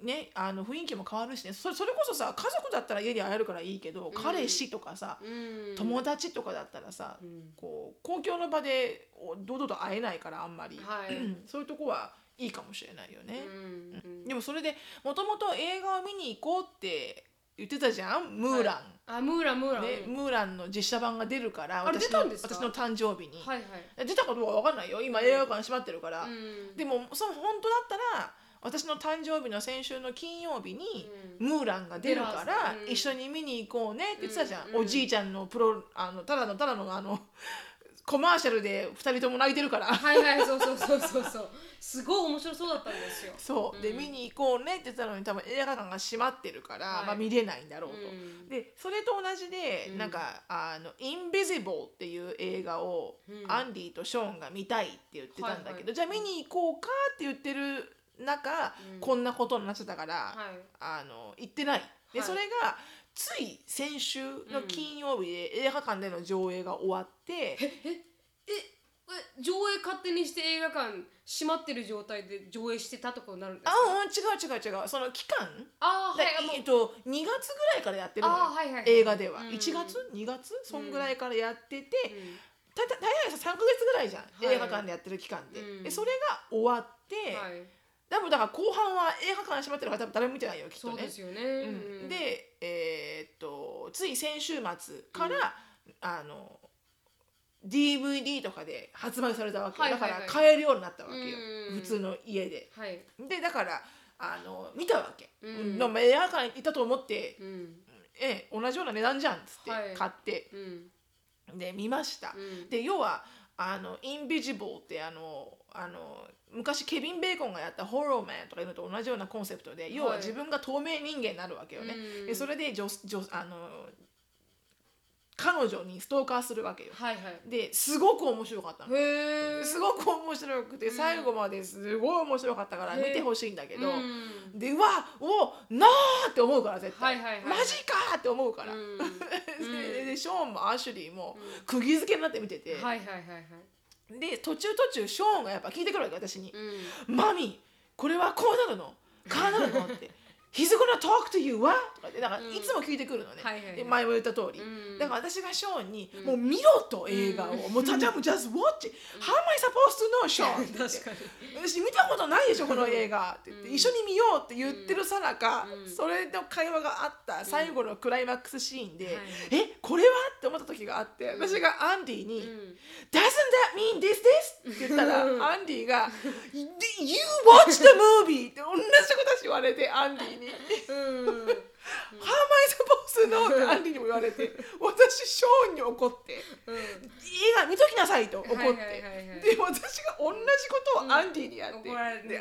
ねあの雰囲気も変わるしね。それそれこそさ家族だったら家で会えるからいいけど、彼氏とかさ、うん。友達とかだったらさ、うん。こう公共の場でお堂々と会えないからあんまり、はい。そういうとこはいいかもしれないよね。うんうん。でもそれでもともと映画を見に行こうって言ってたじゃん？ムーラン。あムーランムーラン、ね、うん。ムーランの実写版が出るからあれ私の出たんですか？私の誕生日に、はいはい。出たかどうかわかんないよ。今映画館閉まってるから、うん。でもその本当だったら私の誕生日の先週の金曜日に、うムーランが出るから一緒に見に行こうねって言ってたじゃん、うんおじいちゃんのプロあのただのただのあの コマーシャルで2人とも泣いてるから。はいはいそうそうそうそうそう。すごい面白そうだったんですよ。そう。で、うん。見に行こうねって言ってたのに多分映画館が閉まってるから、はい。まあ、見れないんだろうと。うん。でそれと同じで、うん。なんかあの「インビジブル」っていう映画を、うん。アンディとショーンが見たいって言ってたんだけど、はいはい。じゃあ見に行こうかって言ってる中、うん。こんなことになっちゃったから、はい。あの行ってない。で、はい。それがつい先週の金曜日で映画館での上映が終わって、ええ上映勝手にして映画館閉まってる状態で上映してたとこになるんですあかうん違う違う違う。その期間？あはいあもう。えっと、2月ぐらいからやってるのよ、あーはいはいはい。映画では、うん。1月？2月？そんぐらいからやってて、うん。たた大体さ3か月ぐらいじゃん、はい。映画館でやってる期間で,、うん。でそれが終わって、はい多分だから後半は映画館閉まってるから多分誰も見てないよきっとね。そうですよね。うん。うんでえーっとつい先週末から、あの DVD とかで発売されたわけ、はいはいはい。だから買えるようになったわけよ、うん。普通の家で。はい。でだからあの見たわけ、うん。うんでも映画館行ったと思って、うん。え同じような値段じゃんっつってはい。買って、うん。で見ました、うん。で要はあのインビジブルってあのあの昔ケビン・ベーコンがやったホローマンとかいうのと同じようなコンセプトで要は自分が透明人間になるわけよね、うん。でそれで女女あの彼女にストーカーするわけよ。はいはい。ですごく面白かったの。すごく面白くて最後まですごい面白かったから見てほしいんだけど、うん。でうわおなーって思うから絶対、はいはいはい。マジかーって思うから、うん。ででショーンもアシュリーもうん。釘付けになって見てて、はいはいはいはいで途中途中ショーンがやっぱ聞いてくるわけ私に。う「マミーこれはこうなるの？かあなるの?」って「He's gonna talk to you? は?」とかってだからうん。いつも聞いてくるのね、はいはいはい。で前も言った通り、ん。だから私がショーンに「ん。もう見ろと映画を、もうたじゃ も just watch it how am I supposed to know ショーン」って。私見たことないでしょこの映画。って言って、うん。一緒に見ようって言ってるさなか、うん。それの会話があった最後のクライマックスシーンで、はい。えこれは？って思った時があって私がアンディに「うん。Doesn't that mean this this?」って言ったらうん。アンディが「You watch the movie!」って同じこと言われてアンディに「うん。How am I supposed to know?」ってアンディにも言われて 私ショーンに怒ってうん映画見ときなさいと怒って、はいはいはいはいで私が同じことをアンディにやって、で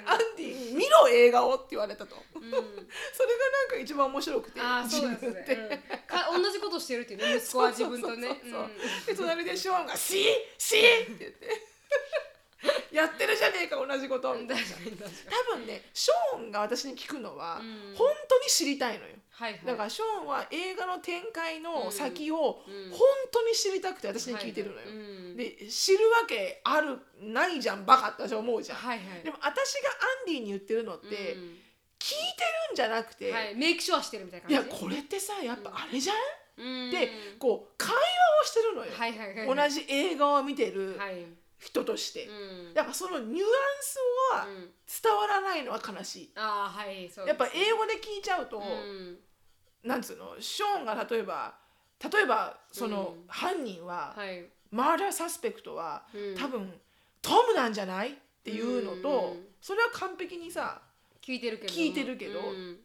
アンディに「見ろ映画を」って言われたと、うん。それがなんか一番面白くてああそうですね、うん、か同じことしてるっていうね息子は自分とね。で隣でショーンが「シーシー!」って言ってやってるじゃねえか同じこと。多分ねショーンが私に聞くのは、うん。本当に知りたいのよ。はいはい。だからショーンは映画の展開の先をうん。本当に知りたくて私に聞いてるのよ、はいはいうん。で知るわけあるないじゃんバカって私は思うじゃん、はいはい。でも私がアンディに言ってるのって、うん。聞いてるんじゃなくて、はい。メイクショアしてるみたいないや感じこれってさやっぱあれじゃん、うん。でこう会話をしてるのよ、はいはいはい。同じ映画を見てる。はい人として、うん。だからそのニュアンスはうん。伝わらないのは悲しい、ああはいそうやっぱ英語で聞いちゃうと、うん。なんつうの？ショーンが例えば例えばそのうん。犯人は、はい。マーダーサスペクトは、うん。多分トムなんじゃない？っていうのと、うん。それは完璧にさ聞いてるけど。聞いてるけどうん。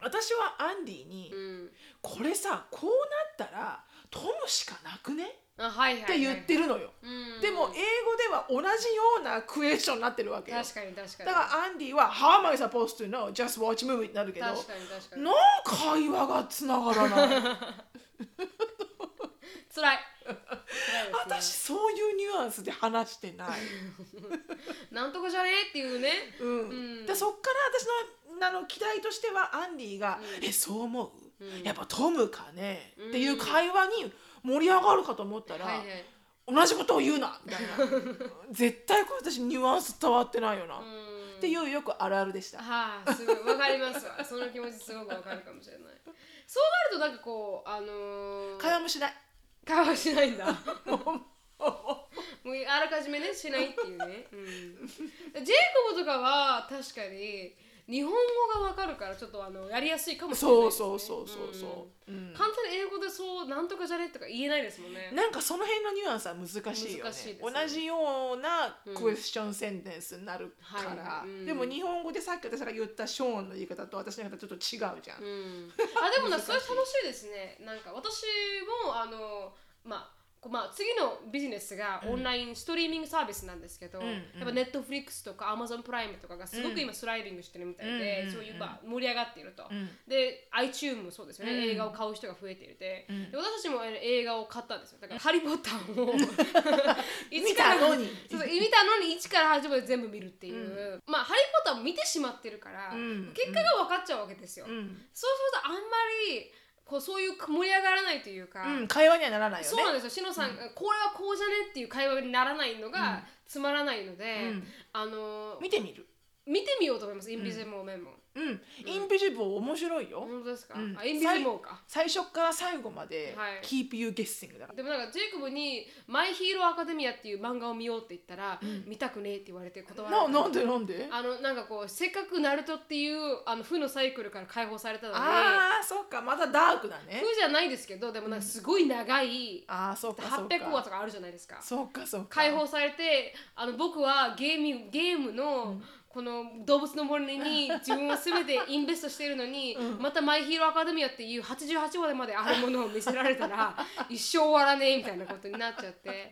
私はアンディに、うん。これさこうなったらトムしかなくね？あはいはいはいって言ってるのよ、うん。でも英語では同じようなクエスチョンになってるわけよ。確かに確かに。だからアンディは「How am I supposed to know? Just watch movie」になるけど確かに確かに。なんか会話がつながらない。つらい 私そういうニュアンスで話してない、なんとかじゃねえっていうね。うん。うん。でそっから私のあの期待としてはアンディが「うん。えそう思う、うんやっぱトムかね、うん。っていう会話に盛り上がるかと思ったら、はいはい。同じことを言うなみたいな。絶対これ私ニュアンス伝わってないよな、っうん。ていうよくあるあるでした、はあすごい。わかりますわ。その気持ちすごくわかるかもしれない。そうなるとなんかこうあのー、会話もしない。会話しないんだ。もうあらかじめねしないっていうね、うん、ジェイコブとかは確かに日本語がわかるからちょっとあのやりやすいかもしれないそうそうそうそうそう、うん。ん。簡単に英語でそうなんとかじゃねとか言えないですもんね。なんかその辺のニュアンスは難しいよね。ね。同じようなクエスチョンセンテンスになるから、はい。うん。でも日本語でさっき私が言ったショーンの言い方と私の言い方ちょっと違うじゃん、うん、あでもなそれ楽しいですね。なんか私もあのまあまあ、次のビジネスがオンラインストリーミングサービスなんですけど、んうん。やっぱネットフリックスとかアマゾンプライムとかがすごく今スライディングしてるみたいで、うんそういうまあ盛り上がっていると、ん。で iTunes もそうですよね、うん。映画を買う人が増えていて、で。私たちもえー映画を買ったんですよ。だから「ハリー・ポッター」を。見たのに。そうそう見たのに一から始まで全部見るっていう、まあ「ハリー・ポッター」も見てしまってるから、ん。結果が分かっちゃうわけですよ、うん、そうするとあんまりこうそういう盛り上がらないというか、うん、会話にはならないよね。そうなんですよ。しのさん、これはこうじゃねっていう会話にならないのがつまらないので、うん。あの見てみる？見てみようと思います。インビジブルメンも、うん、インビジブル面白いよ、本当ですか、うん。あインビジブルか。最初から最後まで、はい。Keep You Guessing だから。でもなんかジェイコブに「マイヒーローアカデミア」っていう漫画を見ようって言ったら、見たくねえって言われて断られた。ななんでなんで？あのなんかこうせっかくナルトっていうあの負のサイクルから解放されたのに。ああそっか。またダークだね。負じゃないですけどでもなんかすごい長いああそうかそうか。800話とかあるじゃないですか。そうかそうか。解放されてあの僕はゲームゲームの、この動物の森に自分を全てインベストしているのに、また「マイヒーローアカデミア」っていう88話まであるものを見せられたら 一生終わらねえみたいなことになっちゃって。で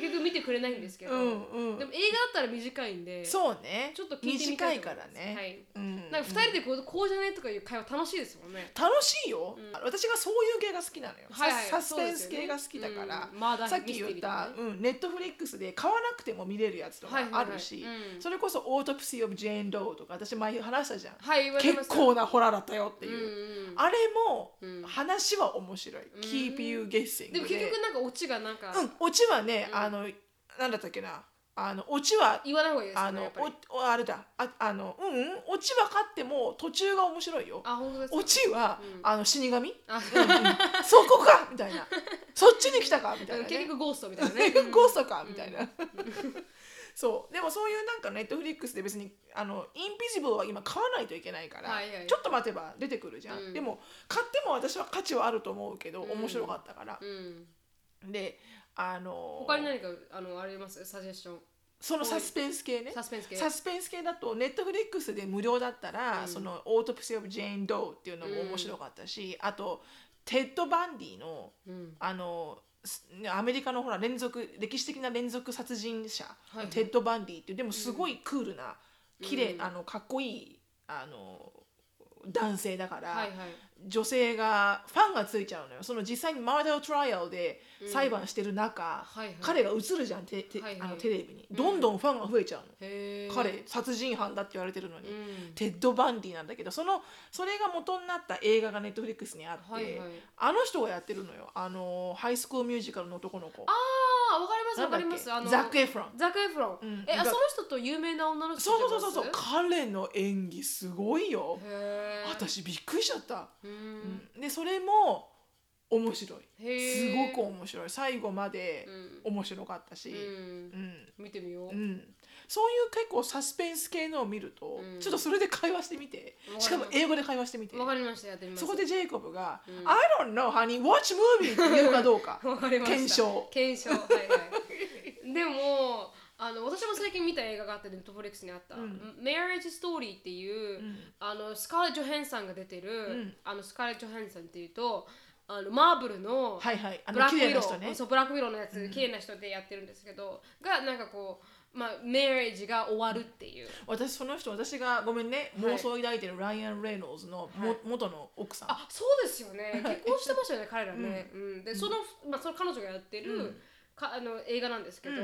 結局見てくれないんですけど、うんうん。でも映画だったら短いんでそうね。ちょっと聞いてみた短いいと思いからね、はい。うん、なんか2人でこうこうじゃねとかいう会話楽しいですもんね。楽しいよ、私がそういう系が好きなのよ、はいはい。ササスペンス系が好きだから、ねうんマーダーさっき言った、うん、ネットフリックスで買わなくても見れるやつとかはいはいはい。あるし、うん。それこそ「オートプシー・オブ・ジェーン・ドー」とか私前話したじゃん、はい結構なホラーだったよっていう、うんうんあれも、うん。話は面白い「Keep You Guessing で。も結局なんかオチがなんかうんオチはね、あのなんだったっけな。あのオチは言わない方がいいですあのよねやっぱり。おおあれだ。ああのうんうんオチ分かっても途中が面白いよ。あ本当ですか？オチは、あの死神？あ。そこか！みたいな。そっちに来たか？みたいな、ね、結局ゴーストみたいなね。ゴーストか？みたいな、そう。でもそういうなんか Netflix で別にあの Invisible は今買わないといけないから、はいはい。ちょっと待てば出てくるじゃん、うん。でも買っても私は価値はあると思うけど、面白かったから、うん。であの他に何かあのあります？サジェスション。そのサスペンス系ね。サスペンス系。サスペンス系だと Netflix で無料だったら、その Autopsy of Jane Doe っていうのも面白かったし、あとテッド・バンディの、うん。あのすアメリカのほら連続歴史的な連続殺人者、はい。テッド・バンディっていうでもすごいクールな綺麗、あのかっこいいあの男性だから、はいはい。女性がファンがついちゃうのよ。その実際に murder trial で裁判してる中、はいはい。彼が映るじゃんテテはいはい。あのテレビに。どんどんファンが増えちゃうの。彼殺人犯だって言われてるのに、うん。テッド・バンディなんだけどそのそれが元になった映画が Netflix にあって、はいはい。あの人がやってるのよ。あのハイスクールミュージカルの男の子。ああわかりますわかります。あのザック・エフロンザックエフロン。うんえあがその人と有名な女の人そうそうそうそう彼の演技すごいよへえ。私びっくりしちゃった、う。うんんでそれも面白い。すごく面白い最後まで面白かったし、ううんん。見てみよう。うんそういう結構サスペンス系のを見ると、うん。ちょっとそれで会話してみて。しかも英語で会話してみて。わかりました。やってみます。そこでジェイコブが「I don't know honey watch movie」って言うかどうか。わかりました。検証。検証。はいはい。でも。あの私も最近見た映画があってネットフリックスにあった「Marriage Story」っていう、あのスカーレット・ジョヘンさんが出てる、あのスカーレット・ジョヘンさんっていうとあのマーブルのはいはい。あのブラックウィな人ね。ー、そうブラックウィローのやつ、綺麗な人でやってるんですけどがなんかこうまあメリージが終わるっていう、私その人私がごめんね妄想を抱いてるライアン・レイノルズのも、元の奥さん。あそうですよね。結婚してましたよね彼らね、うん。でその,、まあ、その彼女がやってる、かあの映画なんですけど、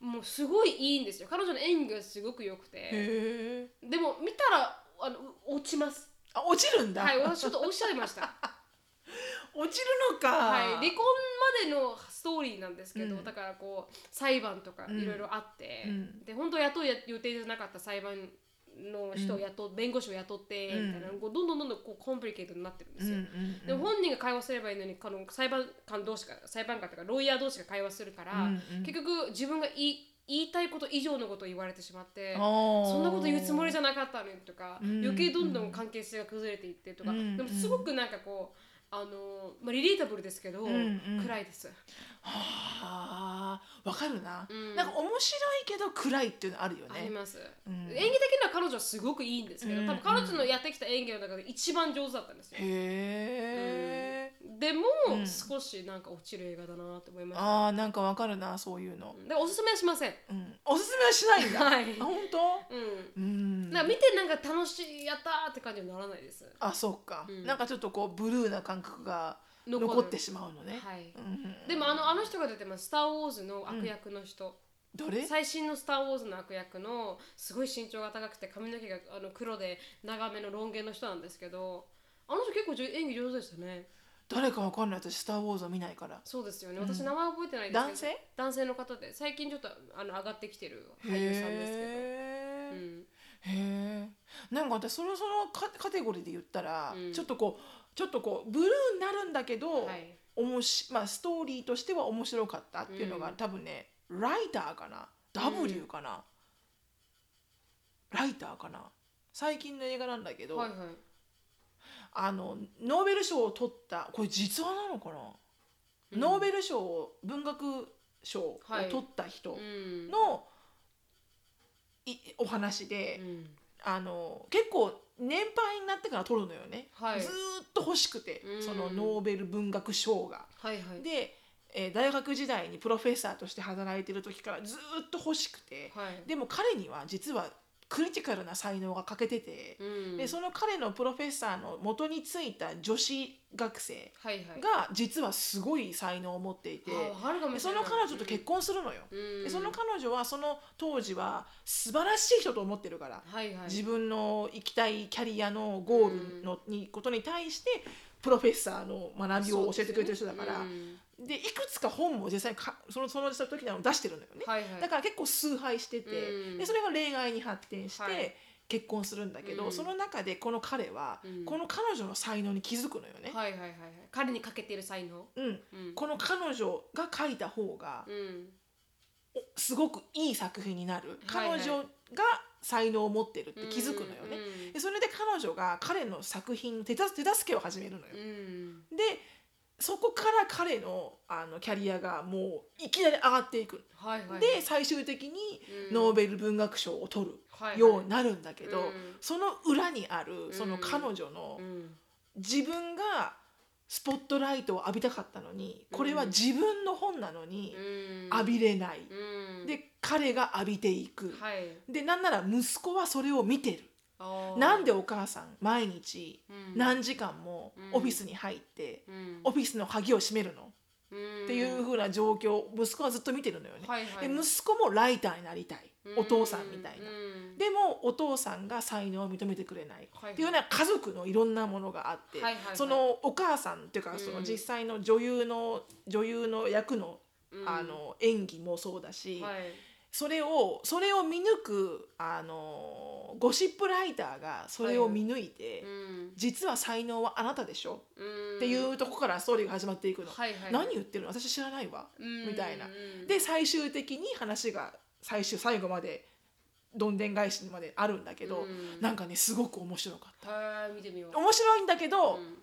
もうすごいいいんですよ。彼女の演技がすごく良くて。でも見たらあの落ちます。あ落ちるんだ、はい私ちょっとおっしゃいました。落ちるのか、はい、離婚までのストーリーなんですけど、だからこう裁判とかいろいろあって、で本当は雇う予定じゃなかった裁判の人を雇う、弁護士を雇ってみたいな、こうどんどんどんどんこうコンプリケートになってるんですよ。でも本人が会話すればいいのにこの裁判官同士が裁判官とかロイヤー同士が会話するから、結局自分が言い言いたいこと以上のことを言われてしまって。そんなこと言うつもりじゃなかったのにとか、余計どんどん関係性が崩れていってとか、でもすごくなんかこうあの、まあ、リリータブルですけど、暗いです。はあわかるな、なんか面白いけど暗いっていうのあるよね。あります、演技的には彼女はすごくいいんですけど、多分彼女のやってきた演技の中で一番上手だったんですよ。へえ、でも、うん。少しなんか落ちる映画だなって思いました。あーなんかわかるなそういうの、でおすすめはしません。うん、おすすめはしないんだ、はい。あ本当？うん。うん。なんか見てなんか楽しいやったーって感じにならないです。あそっか、うん。なんかちょっとこうブルーな感覚が残ってしまうのね、はい。うん。でもあのあの人が出てます「スター・ウォーズ」の悪役の人、どれ？最新の「スター・ウォーズ」の悪役のすごい身長が高くて髪の毛があの黒で長めのロン毛の人なんですけどあの人結構じょ演技上手でしたね誰かわかんない。私「スター・ウォーズ」を見ないから。そうですよね。私名前覚えてないですけど、男性？男性の方で。最近ちょっとあの上がってきてる俳優さんですけど、うん、へえんか私そのそのカカテゴリーで言ったら、うん。ちょっとこうちょっとこうブルーになるんだけど、はい。おもしまあ、ストーリーとしては面白かったっていうのが、うん。多分ねライターかな？W かな、ライターかな？最近の映画なんだけど、はいはいあのノーベル賞を取ったこれ実話なのかな、うん。ノーベル賞を文学賞をはい。取った人うん。の、いお話で、うん。あの結構年配になってから取るのよね、はい。ずーっと欲しくて、うん。そのノーベル文学賞が。はいはい。で、えー大学時代にプロフェッサーとして働いてる時からずーっと欲しくて、はい。でも彼には実はクリティカルな才能が欠けてて、うん。でその彼のプロフェッサーの元についた女子学生はいはい。が実はすごい才能を持っていて、あわかるかもでしれない。その彼女と結婚するのよ。うん。でその彼女はその当時は素晴らしい人と思ってるから、はいはい。自分の行きたいキャリアのゴールの、にことに対してプロフェッサーの学びを教えてくれてる人だからうんで,、いくつか本も実際にかそのその時には出してるのよね、はいはい。だから結構崇拝してて、うん。でそれが恋愛に発展して、はい。結婚するんだけど、うん。その中でこの彼は、うん。この彼女の才能に気づくのよね。はいはいはいはい。彼にかけている才能？うん、うん。この彼女が書いた方がすごくいい作品になる。はいはい。彼女が才能を持ってるって気づくのよね。うん。でそれで彼女が彼の作品の手助けを始めるのよ。うん。でそこから彼のあのキャリアがもういきなり上がっていく。はいはいで最終的にうん。ノーベル文学賞を取るはいはい。ようになるんだけど、うん。その裏にあるその彼女のうん。自分がスポットライトを浴びたかったのにこれは自分の本なのにうん。浴びれない。うん。で彼が浴びていく。はい。でなんなら息子はそれを見てる。なんでお母さん毎日うん。何時間もオフィスに入ってうん。オフィスの鍵を閉めるの？うん。っていう風な状況を息子はずっと見てるのよね。はいはい。で息子もライターになりたい。お父さんみたいな。うん。でもお父さんが才能を認めてくれない、はい。っていうような家族のいろんなものがあって、はいはいはい。そのお母さんっていうかそのうん。実際の女優の女優の役の,、うん。あの演技もそうだし、はいそれをそれを見抜くあのゴシップライターがそれを見抜いて、うん。実は才能はあなたでしょ、うん。っていうとこからストーリーが始まっていくの、はいはい何言ってるの？私知らないわ、うんみたいな。うんで最終的に話が最終最後までどんでん返しまであるんだけど、うん。なんかねすごく面白かった。はい見てみよう。面白いんだけど、うん。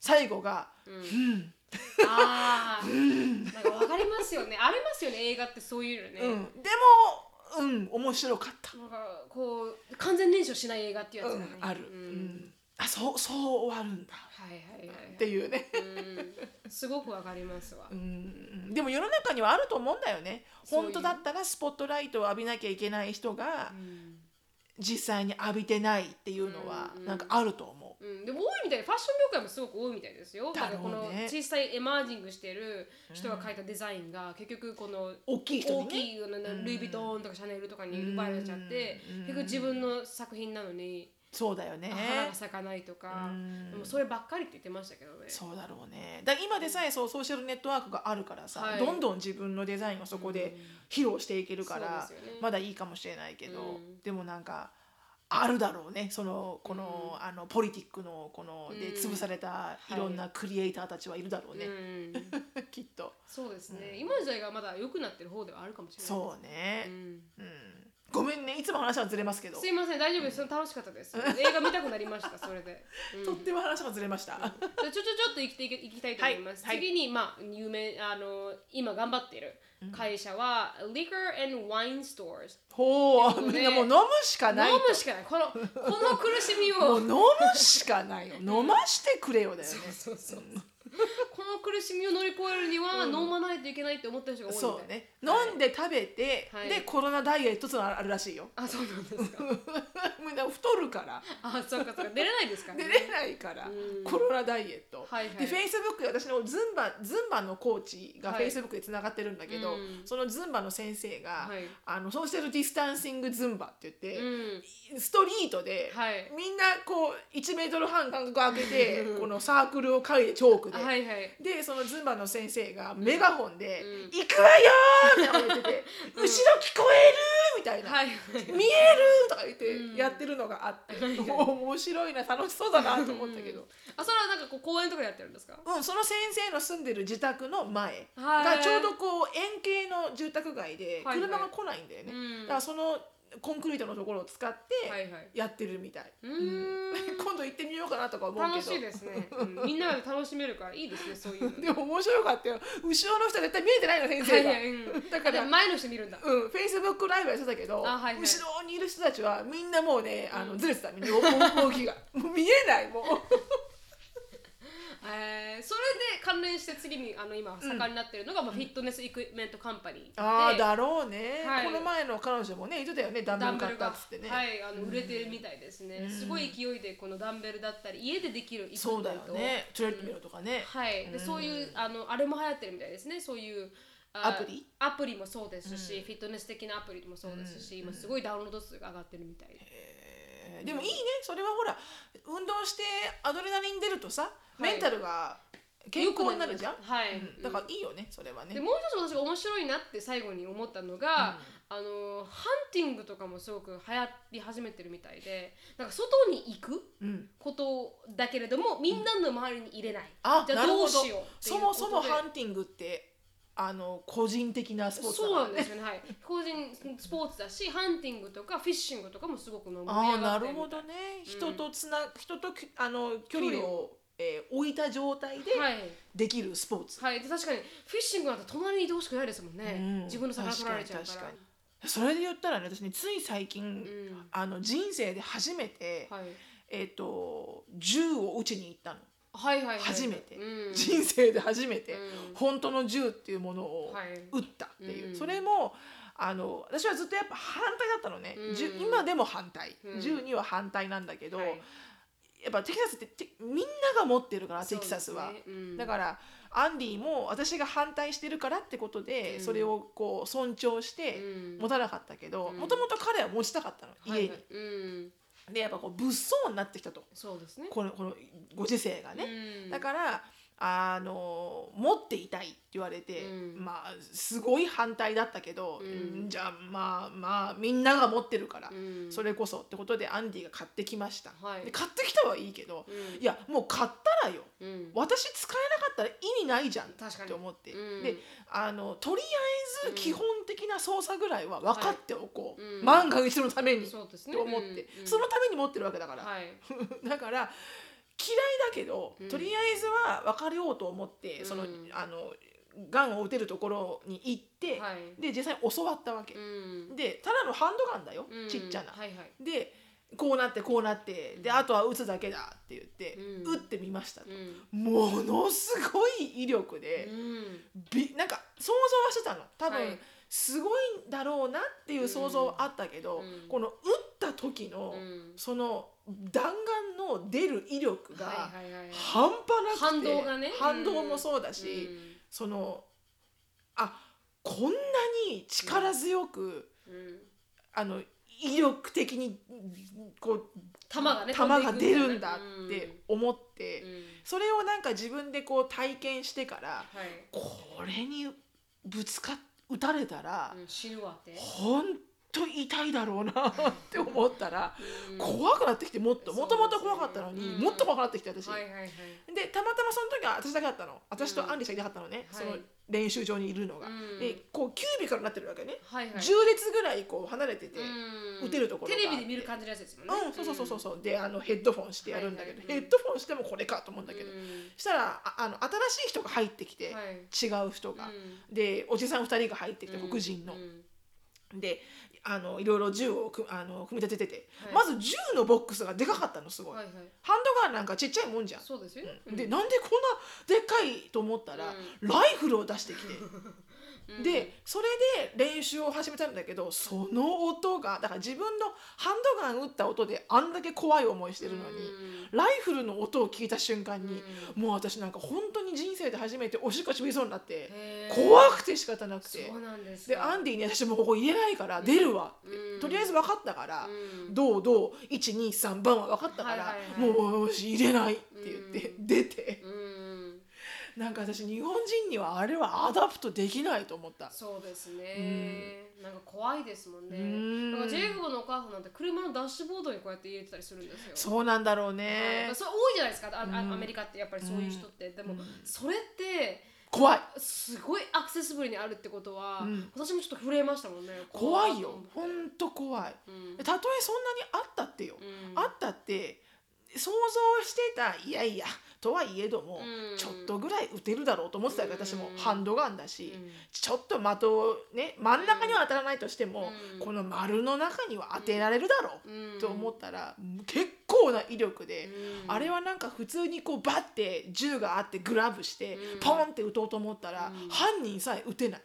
最後がうんうんああなんかわかりますよね。ありますよね映画ってそういうのね、うん、でもうん面白かった、なんかこう完全燃焼しない映画っていうやつうんだね、ある、ううん。んあそうそう終わるんだ。はいはいはいっていうね、うん。すごくわかりますわ、うん、でも世の中にはあると思うんだよね。本当だったらスポットライトを浴びなきゃいけない人がうん。実際に浴びてないっていうのはうん。なんかあると思う、うん、でも多いみたいでファッション業界もすごく多いみたいですよ。だからこの小さいエマージングしてる人が描いたデザインが結局この大きい人にね。大きいルイ・ヴィトンとかシャネルとかに奪われちゃってうん。結局自分の作品なのにそうだよね。花が咲かないとかうん。でもそればっかりって言ってましたけどね。そうだろうね。だ今でさえそうソーシャルネットワークがあるからさ、はい。どんどん自分のデザインをそこで披露していけるから、まだいいかもしれないけど、うん。でもなんかあるだろうね。そのこの,、あのポリティックのこのでうん。潰されたい。ろんなクリエイターたちはいるだろうね、うん。きっと。そうですね。今の時代がまだ良くなってる方ではあるかもしれない。そうね。う、ん。うんごめんねいつも話はずれますけど、すいません大丈夫です。楽しかったです。映画見たくなりましたそれで、うん。とっても話がずれました、じゃあちょちょちょっと生きていけいきたいと思います。はいはい。次にまあ有名あの今頑張っている会社は、Liquor and Wine Stores。ほうみんなもう飲むしかない飲むしかない。この この苦しみを。もう飲むしかないよ。飲ましてくれよだよね。そうそう。この苦しみを乗り越えるにはうん。飲まないといけないって思ってる人が多いみたいそうね。はい。飲んで食べて、はい。でコロナダイエットってのがあるらしいよ。あそうなんですか。みんな太るから。あそうかそうか。出れないですからね。出れないから、うん。コロナダイエット、はいはい。でフェイスブックで私のズンバズンバのコーチがフはい。ェイスブックでつながってるんだけど、うん。そのズンバの先生が、はい。あのソーシャルディスタンシングズンバって言って、うん。ストリートで、はい。みんなこう1メートル半間隔空けて このサークルを書いてチョークで。はいはい。でそのズンバの先生がメガホンで「うん行くわよ!」みたいな言ってて「後ろ聞こえる!」みたいな。はい見える？とか言ってやってるのがあって、面白いな楽しそうだなと思ったけど、あそれはなんかこう公園とかでやってるんですか？うんその先生の住んでる自宅の前はい。がちょうどこう円形の住宅街で車が来ないんだよね、うん。だからそのコンクリートのところを使ってはいはい。やってるみたい、うーん。今度行ってみようかなとか思うけど。楽しいですね、うん。みんなで楽しめるからいいですねそういうの。でも面白かったよ。後ろの人絶対見えてないの先生が、はいはい。うん。だから前の人見るんだ。うん、フェイスブックライブやってたけど、あはいはい。後ろにいる人たちはみんなもうねあのずれてた。みんな動動きが。もう見えないもうえーそれで関連して次にあの今盛んになってるのが、まあ、フィットネスイプメントカンパニーで。ああだろうね、はい。この前の彼女もね言ってたよねダンベル買ったっつってね、はいあの売れてるみたいですね、すごい勢いでこのダンベルだったり家でできるイプメントそうだよね。トレッドミルとかね、はい、でそういうあのあれも流行ってるみたいですね。そういうあアプリ？アプリもそうですし、フィットネス的なアプリもそうですし、今すごいダウンロード数が上がってるみたいで、えー。でもいいね。それはほら運動してアドレナリン出るとさ、メンタルが健康になるじゃん、はい、うん。だからいいよねそれはね。でもう一つ私が面白いなって最後に思ったのが、あのハンティングとかもすごく流行り始めてるみたいでなんか外に行くうん。ことだけれどもみんなの周りに入れない、あじゃあど。どうしようそもそもハンティングってあの個人的なスポーツだそうなんですよね、はい、個人スポーツだしハンティングとかフィッシングとかもすごく盛りああ上がってるな。るほどね、人とつな人ときあの距離を、えー置いた状態ではい。できるスポーツ、はい、で確かにフィッシングなんて隣にいてほしくないですもんね、うん。自分の魚取られちゃうから。確かに確かに。それで言ったらね私ねつい最近、ん。あの人生で初めて、はい、えっ、と銃を撃ちに行ったの、はいはいはい。初めて、うん。人生で初めて、うん。本当の銃っていうものをはい。撃ったっていう、うん。それもあの私はずっとやっぱ反対だったのね、今でも反対、うん。銃には反対なんだけど、はいやっぱテキサスっててみんなが持ってるからテキサスは、そうん。だからアンディも私が反対してるからってことで、うんそれをこう尊重してうん。持たなかったけどうん。もともと彼は持ちたかったの家に、はい。はいうん。でやっぱこう物騒になってきたと。そうですね。このこのご時世がね、うん。だからあの持っていたいって言われて、うん。まあすごい反対だったけど、うん。うんじゃあまあまあみんなが持ってるから、うん。それこそってことでアンディが買ってきました、はい。で買ってきたはいいけど、うん。いやもう買ったらよ。うん。私使えなかったら意味ないじゃん確かに。って思って、うん。であのとりあえず基本的な操作ぐらいは分かっておこう、はいうん。万が一のために、そうですね。って思って、うん。うん。そのために持ってるわけだから、はい。だから嫌いだけど、うん。とりあえずは分かりようと思って、そのうんあのガンを撃てるところに行って、はい。で実際に教わったわけ、うん。でただのハンドガンだよ、うん。ちっちゃな。はいはい。でこうなってこうなってであとは撃つだけだって言って、うん。撃ってみましたと、うん。ものすごい威力で、うん。びなんか想像はしてたの。多分、はい。すごいんだろうなっていう想像はあったけど、うん。この撃った時の、うん。その弾丸の出る威力がはいはいはいはい。半端なくて反動がね。反動もそうだし、うんそのあこんなに力強く、うん。あの威力的にこう弾がね弾が出るんだって思って、うん。うんそれをなんか自分でこう体験してからはい。これにぶつかっ撃たれたら、うん死ぬわって。ほんと痛いだろうなって思ったら、うん。怖くなってきてもっと。もともと怖かったのに、もっと怖くなってきて私、はいはいはい。でたまたまその時は私だけだったの。私とアンリしかいなかったのね、うん。そのはい。練習場にいるのが、うん。でこうキュービカルになってるわけね、はいはい。10列ぐらいこう離れてて、うん。打てるところテレビで見る感じのやつですもんね。うん、そうそうそうそうそう。であのヘッドフォンしてやるんだけど、ヘッドフォンしてもこれかと思うんだけど、したらああの新しい人が入ってきて、はい。違う人が、うん。でおじさん2人が入ってきて、うん。黒人の、うん。であのいろいろ銃をくあの組み立ててて、はい。まず銃のボックスがでかかったのすごい、はいはい。ハンドガンなんかちっちゃいもんじゃん。そうですよ、うん。でなんでこんなでっかいと思ったら、うライフルを出してきて、でそれで練習を始めたんだけどその音がだから自分のハンドガン撃った音であんだけ怖い思いしてるのに、ライフルの音を聞いた瞬間に、もう私なんか本当に人生で初めておしっこちびりそうになって怖くて仕方なくて。でアンディに私もうここ入れないから出るわって、うん。とりあえず分かったから、うん。どうどう？123番は分かったから、はいはいはいもう入れないって言って、出て。うんなんか私日本人にはあれは adapt できないと思った。そうですね、なんか怖いですもんね、うん。なんかジェイコブのお母さんなんて車のダッシュボードにこうやって入れてたりするんですよ。そうなんだろうはい。ね。それ多いじゃないですか。あ、あうん。アメリカってやっぱりそういう人って、でも、うん。それって怖い。すごい accessible にあるってことは、うん。私もちょっと震えましたもんね。怖いよ。ほんと怖い。うん。たとえそんなにあったってよ、うん。あったって想像してた。いやいやとはいえども、うん。ちょっとぐらい撃てるだろうと思ってたよ私も。うんハンドガンだし、うん。ちょっと的をね真ん中には当たらないとしても、うん。この丸の中には当てられるだろう、うん。と思ったら結構な威力で、うん。あれはなんか普通にこうバッて銃があってグラブして、うん。ポンって撃とうと思ったら、うん。犯人さえ撃てない。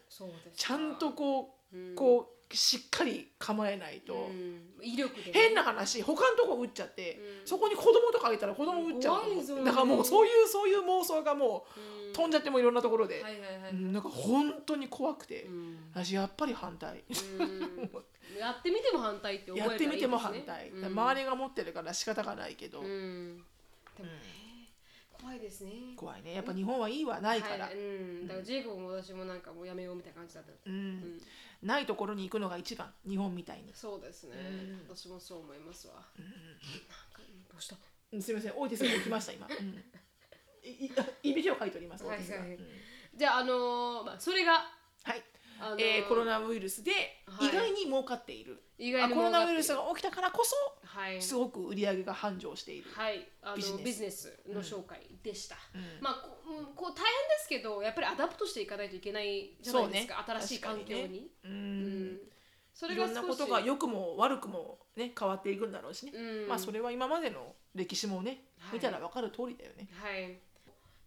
ちゃんとこう、うん。こうしっかり構えないと。うん。威力でね、変な話他のとこ撃っちゃって、うん。そこに子供とかいたら子供撃っちゃう。う怖いですよねだからもうそういうそういう妄想がもううん。飛んじゃってもいろんなところで、はいはいはい、うんなんか本当に怖くて、うん。私やっぱり反対、うん。やってみても反対って覚えたらいいです、ね、やってみても反対、うん。周りが持ってるから仕方がないけど、うん。でもね、怖いですね。怖いね。やっぱ日本はいいわないから、はい、うん。だからジェイコブも私もなんかもうやめようみたいな感じだった。うん。うん。ないところに行くのが一番日本みたいに、そうですね、うん。私もそう思いますわ、なんかどうした？うんすみませんオーティスが行きました今、うん、いいびきをかいておりますはいはい。うん。じゃああのーまあそれがはい。あのーえーコロナウイルスではい。意外に儲かっている、意外にあコロナウイルスがが起きたからこそはい。すごく売り上げが繁盛している、はい。あのビビジネスの紹介でした、うん。まあこうんこう大変ですけどやっぱり adapt していかないといけないじゃないですか、ね。新しい環境に。ううん。ん。そいろんなことが良くも悪くもね変わっていくんだろうしね、うん。まあそれは今までの歴史もね、はい。見たら分かる通りだよね。はい。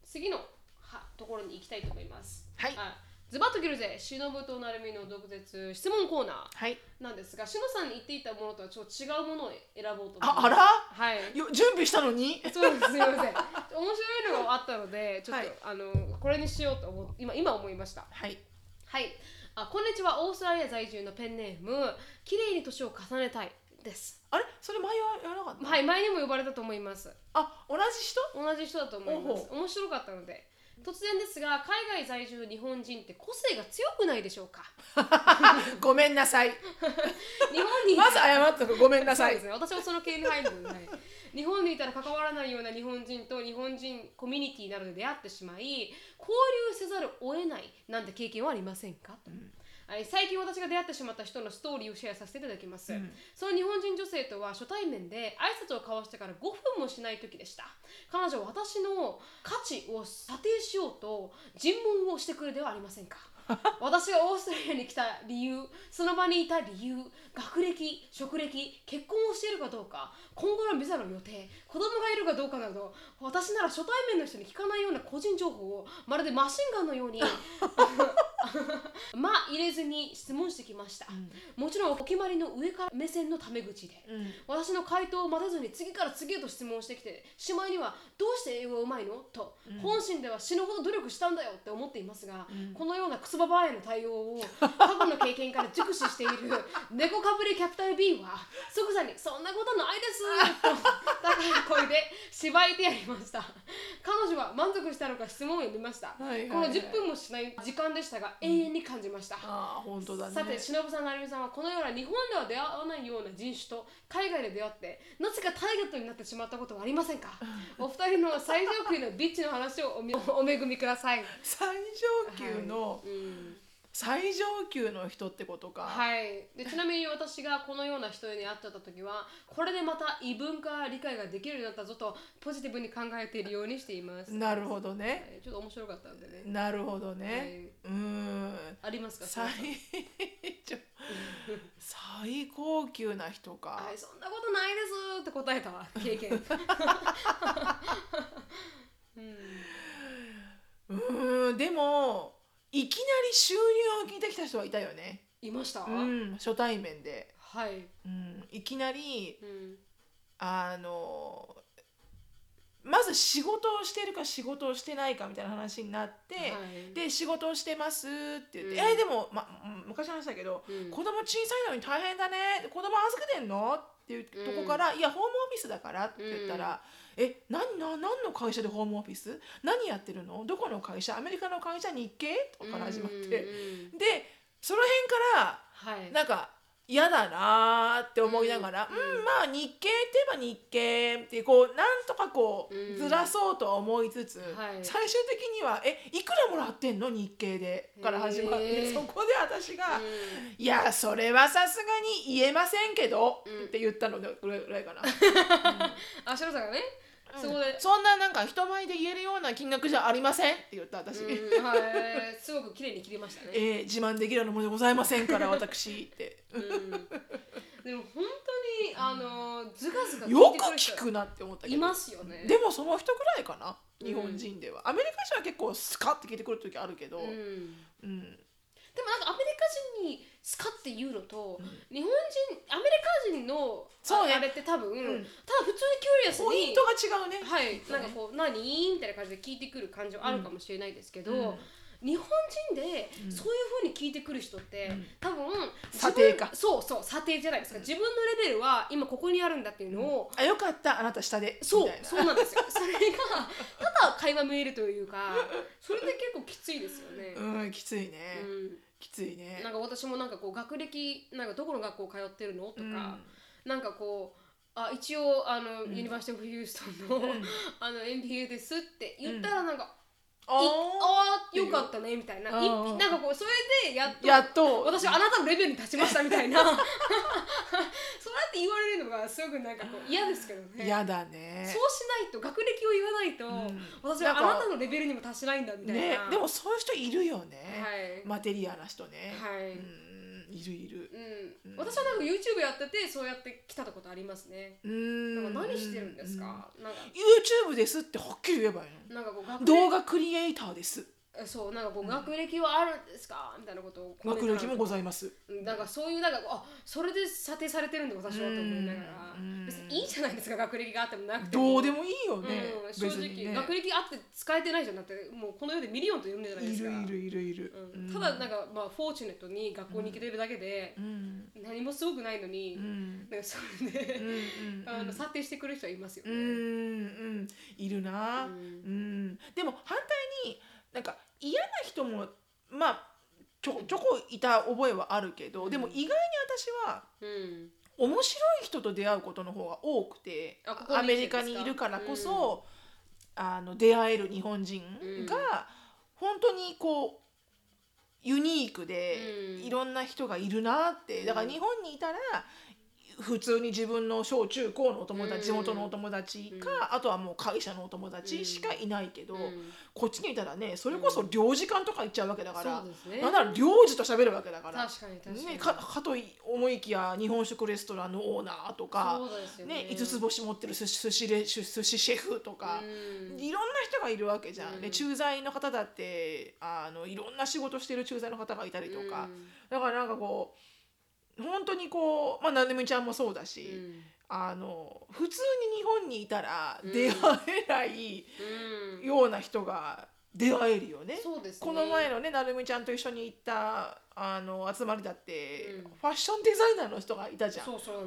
次のはところに行きたいと思います。はい。あズバッと切るぜ。しのぶとなるみの毒舌。質問コーナー。はい。なんですがしのさんに言っていたものとはちょっと違うものを選ぼうと思います。ああら？はい。よ準備したのに？そうですすみません。面白いのがあったのでちょっと、はい。あのこれにしようと思う今今思いました。はい。はい。あこんにちは。オーストラリア在住のペンネーム綺麗に年を重ねたいです。あれ？それ前はやらなかった、はい前にも呼ばれたと思います。あ同じ人？同じ人だと思います。ほ面白かったので突然ですが海外在住日本人って個性が強くないでしょうか？ごめんなさい。日本にまず謝っとくごめんなさい。そうですね。私もその系に入るので、はい日本にいたら関わらないような日本人と日本人コミュニティなどで出会ってしまい交流せざるを得ないなんて経験はありませんか、はい最近私が出会ってしまった人のストーリーをシェアさせていただきます、その日本人女性とは初対面で挨拶を交わしてから5分もしない時でした。彼女は私の価値を査定しようと尋問をしてくるではありませんか 私がオーストラリアに来た理由その場にいた理由学歴職歴結婚をしているかどうか今後のビザの予定子供がいるかどうかなど私なら初対面の人に聞かないような個人情報をまるでマシンガンのように まあ入れずに質問してきました、もちろんお決まりの上から目線のタメ口で、うん。私の回答を待たずに次から次へと質問してきてしまいには「どうして英語がうまいの?」と、本心では死ぬほど努力したんだよって思っていますが、このようなクソババへの対応を過去の経験から熟知している猫かぶりキャピタル B は即座に「そんなことないです」と高い声でしばいてやりました彼女は満足したのか質問を読みました、はいはいはいこの10分もしない時間でしたが永遠に感じました、ああ本当だねさて、しのぶさん、なるみさんはこのような日本では出会わないような人種と海外で出会ってなぜかターゲットになってしまったことはありませんかお二人の最上級のビッチの話をおみお恵みください。最上級の、うん、最上級の人ってことか、はい、でちなみに私がこのような人に会ってた時はこれでまた異文化理解ができるようになったぞとポジティブに考えているようにしています。なるほどね。はい。ちょっと面白かったんでね。なるほどね、うーん。ありますか？最 最高級な人か、はい、そんなことないですって答えたわ。経験。うん、うーんでもいきなり収入を聞いてきた人はいたよね。いました、うん初対面で、はい、うん、いきなりうん、あのまず仕事をしてるか仕事をしてないかみたいな話になって、はい。で仕事をしてますって言って、うん。えでも、ま、うん昔の話だけど、うん。子供小さいのに大変だね子供預けてんの？っていうとこから、いやホームオフィスだからって言ったら、え何な何の会社でホームオフィス？何やってるの？どこの会社？アメリカの会社日系とかから始まって、うんうんでその辺からはい、なんか嫌だなーって思いながら、うんまあ日系って言えば日系ってこうなんとかこううん。ずらそうと思いつつ、はい。最終的には「えいくらもらってんの？日系で」から始まって、へー。そこで私が「うん。いやそれはさすがに言えませんけど」うん。って言ったのでぐらいぐらいかな。あ、シロさんがね、そこで、そんななんか人前で言えるような金額じゃありません？って言った私。うん、はい、すごく綺麗に切りましたね。えー自慢できるようなものでございませんから私って。うん、でも本当にあのズガズガよく聞くなって思ったけど。いますよね。でもその人ぐらいかな？うん日本人では、アメリカ人は結構スカッて聞いてくる時あるけど、うん、うんでもなんかアメリカ人にスカって言うのと、日本人アメリカ人のそうね。ああれって多分、ん。ただ普通にキュリアスにポイントが違うね。はいなんかこう何？みたいな感じで聞いてくる感じはあるかもしれないですけど、うん日本人でそういう風に聞いてくる人って、多分査定か。そうそう査定じゃないですか、自分のレベルは今ここにあるんだっていうのを、あよかったあなた下で。そうそうなんですよ。それがただ会話見えるというかそれで結構きついですよね、うんきついね、うん。きついね。なんか私もなんかこう学歴なんかどこの学校通ってるのとか、なんかこうあ一応あの、ユニバーシティ・オブ・ヒューストンの,、あの MBA ですって言ったらなんか、ああーよかったねみたいな、いうん。なんかこうそれでやっとやっと。私はあなたのレベルに立ちましたみたいな。そうやって言われるのがすごくなんかこう嫌ですけどね。嫌だね。そうしないと学歴を言わないと、私はあなたのレベルにも達しないんだみたいな、ねでもそういう人いるよね、はい。マテリアな人ね、はい。うんいるいる。うん、私はなんか YouTube やっててそうやって来たことありますね。うん。なんか何してるんですか？なんか。YouTube ですってはっきり言えばいいの？なんかこう動画クリエイターです。えそうなんかこう学歴はあるんですか？みたいなことを学歴もごいざいます。なんか。そういうなんかあそれで査定されてるんで私はと思いながら。うん。別にいいじゃないですか学歴があってもなくても。どうでもいいよね、うん、正直、ね。学歴あって使えてないじゃん。だってもうこの世で million といるんじゃないですか。いるいるいるいる、うん、ただなんかまあ fortunate に学校に行けてるだけで、うん。何もすごくないのに、うん。なんかそれで、あの査定してくる人はいますよね。うんうんいるな、ううんん。でも反対になんか嫌な人もまあちょちょこいた覚えはあるけど、でも意外に私はうん。面白い人と出会うことの方が多くてアメリカにいるからこそ、あの出会える日本人が本当にこうユニークで、うん。いろんな人がいるなってだから日本にいたら普通に自分の小中高のお友達、うん。地元のお友達か、あとはもう会社のお友達しかいないけど、うん。こっちにいたらねそれこそ領事館とか行っちゃうわけだから、そうなんなら領事と喋るわけだから。ね、かかと思いきや日本食レストランのオーナーとかね。ね、5つ星持ってる寿司寿司レ寿司シェフとか、うん。いろんな人がいるわけじゃん、うん。で駐在の方だってあのいろんな仕事してる駐在の方がいたりとか、うん。だからなんかこう本当にこうまあなるみちゃんもそうだし、うん。あの普通に日本にいたらうん。出会えないうん。ような人が出会えるよね。そうですね。この前のねなるみちゃんと一緒に行ったあの集まりだって、うん。ファッションデザイナーの人がいたじゃん。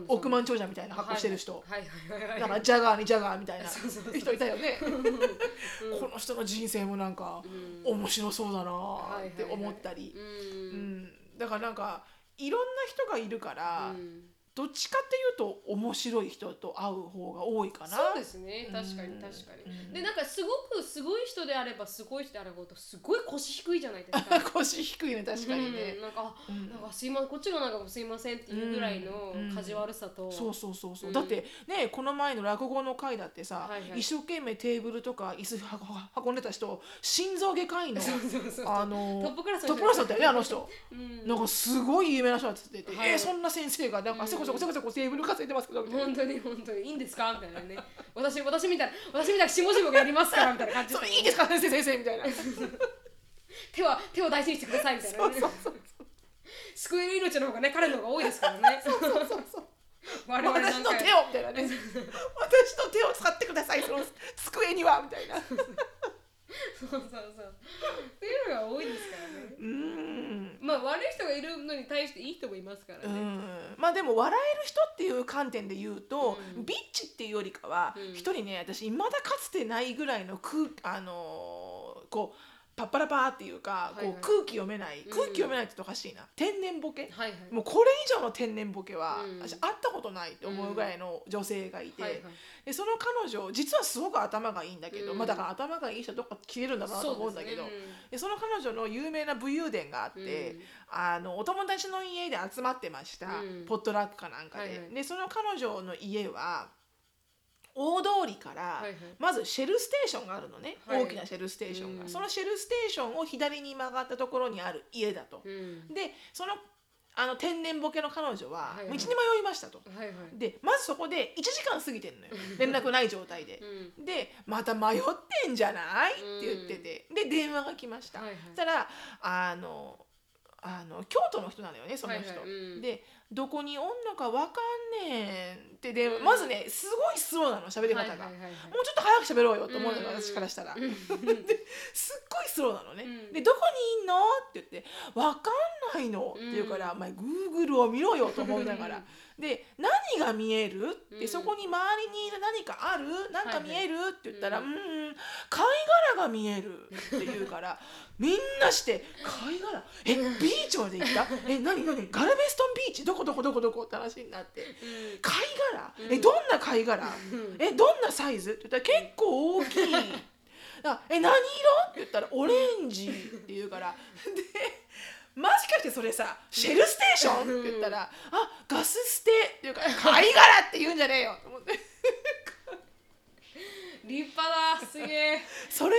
億万長者みたいな格好してる人、はいはいはいはい。なんかジャガーにジャガーみたいな人いたよね。うん。この人の人生もなんかうん。面白そうだなはいって思ったり。う、うん。ん。だからなんかいろんな人がいるから、うん。どっちかっていうと面白い人と会う方が多いかな。そうですね。確かにうん確かに、うん。でなんかすごくすごい人であればすごい人であるほどすごい腰低いじゃないですか。腰低いね確かにね。うん、。なんか、うん。なんかすいまこっちがなんかすいませんっていうぐらいのうん。カジュアルさと、そうそうそうそう、うん。だってねこの前の落語の会だってさ、はいはい。一生懸命テーブルとか椅子は運んでた人心臓外科医のあのトップクラスの人。トップクラスだったよねあの人、うん。なんかすごい有名な人だって言ってて、はい。えーそんな先生がなんかうんせこせこせこせこテーブル稼いでますけどみたいな。本当に本当に。いいんですか？みたいなね。私私みたいな私みたいな下々がやりますか？らみたいな感じそれいいですか？先生先生みたいな。手は手を大事にしてくださいみたいな、ね、そうそう救える命の方がね彼の方が多いですからね。そうそうそう我々なんか。私の手をみたいなね。私の手を使ってくださいその机にはみたいな。う そうそうそう。っていうのが多いですからね。ーんまあ悪い人がいるのに対していい人もいますからうね、ん。まあでも笑える人っていう観点で言うと、うん。ビッチっていうよりかはうん。一、人ね私未だかつてないぐらいの空あのーこうパッパラパーっていうか、はいはい。こう空気読めないうん。空気読めないって言うとおかしいな。天然ボケ、はいはい。もうこれ以上の天然ボケは、うん。私会ったことないと思うぐらいの女性がいて、はいはい。でその彼女実はすごく頭がいいんだけど、うん。まあだから頭がいい人どっか消えるんだなと思うんだけどそうですね。でその彼女の有名な武勇伝があって、うん。あのお友達の家で集まってました、うん。ポットラックかなんかで、はいはい。でその彼女の家は大通りから、まずシェルステーションがあるのね、はい。大きなシェルステーションが、うん。そのシェルステーションを左に曲がったところにある家だと、うん。でそのあの天然ボケの彼女は道に迷いましたと、はいはい。でまずそこで1時間過ぎてんのよ。連絡ない状態で。うん。でまた迷ってんじゃない？って言ってて、で電話が来ました、はいはい。そしたらあのあの京都の人なのよねその人、はいはい。うん。でどこにおんのかわかんねんって。で、うん。まずねすごいスローなの喋り方が、はいはいはいはい。もうちょっと早く喋ろうよと思うのよ、うん。私からしたら、うん。すっごいスローなのね、うん。でどこにいんのって言って「わかんないの」って言うから「うん。お前グーグルを見ろよ」と思いながら。で「何が見える?」って、うん。そこに周りに何かある？何か見える?」って言ったら「ううんん、貝殻が見える」って言うから みんなして「貝殻。えビーチまで行った？え何何？ガルベストンビーチ？どこどこどこどこ?」って話になって。うん「貝殻？うんえどんな貝殻？うん。えどんなサイズ?」って言ったら結構大きい。あえ何色？って言ったら「オレンジ」って言うから。で「もしかしてそれさシェルステーション?」って言ったら「あガス捨て」って言うから「貝殻って言うんじゃねえよ」と思って立派だすげえ。それをね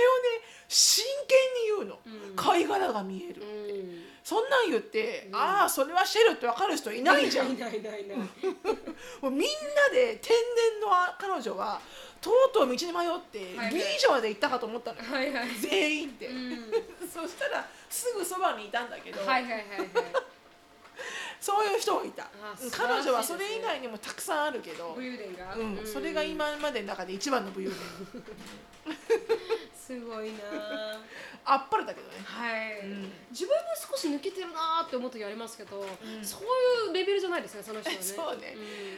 真剣に言うの、うん。貝殻が見える、うん。そんなん言って、うん。ああそれはシェルって分かる人いないじゃん。いないいないいない。もうみんなで天然の彼女はとうとう道に迷って、はいはい。ビーチまで行ったかと思ったのよ、はいはい。全員って、うん。そしたらすぐそばにいたんだけど、はいはいはいはいそういう人がいた。彼女はそれ以外にもたくさんあるけど、武勇伝が。うん、それが今までの中で一番の武勇伝。すごいな。あ あっぱれだけどね。はい、うん。自分も少し抜けてるなーって思う時ありますけど、ん。そういうレベルじゃないですねその人はね。そうね。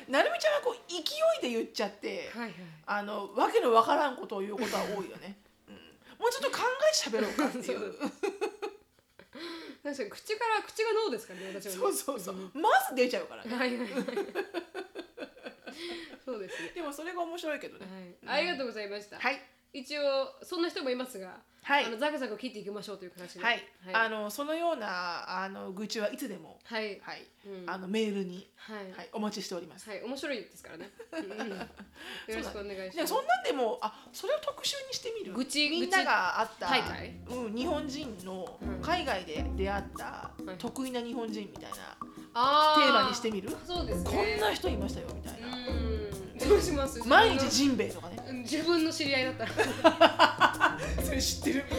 ん。なるみちゃんはこう勢いで言っちゃって、はいはい。あのわけのわからんことを言うことは多いよね、うん、もうちょっと考えて喋ろうかっていう 確かに口から口が脳ですからね私はね。そうそうそう。まず出ちゃうからね。はいはいはいそうですね。でもそれが面白いけどね。はい、ありがとうございました、はい一応そんな人もいますが、はい。あのザクザク切っていきましょうという形で。はい、はい。あのそのようなあの愚痴はいつでもはい。はい、うん。あのメールに、はい。はい、お待ちしております。はい。面白いですからね、うんうん。よろしくお願いします。でもそんなんでもあそれを特集にしてみる？愚痴みんながあった大会？うん、日本人のうん海外で出会ったい。得意な日本人みたいなあテーマにしてみる、そうですね。こんな人いましたよみたいな、うん。どうします？毎日ジンベエとかね。うん自分の知り合いだった。ら それ知ってる？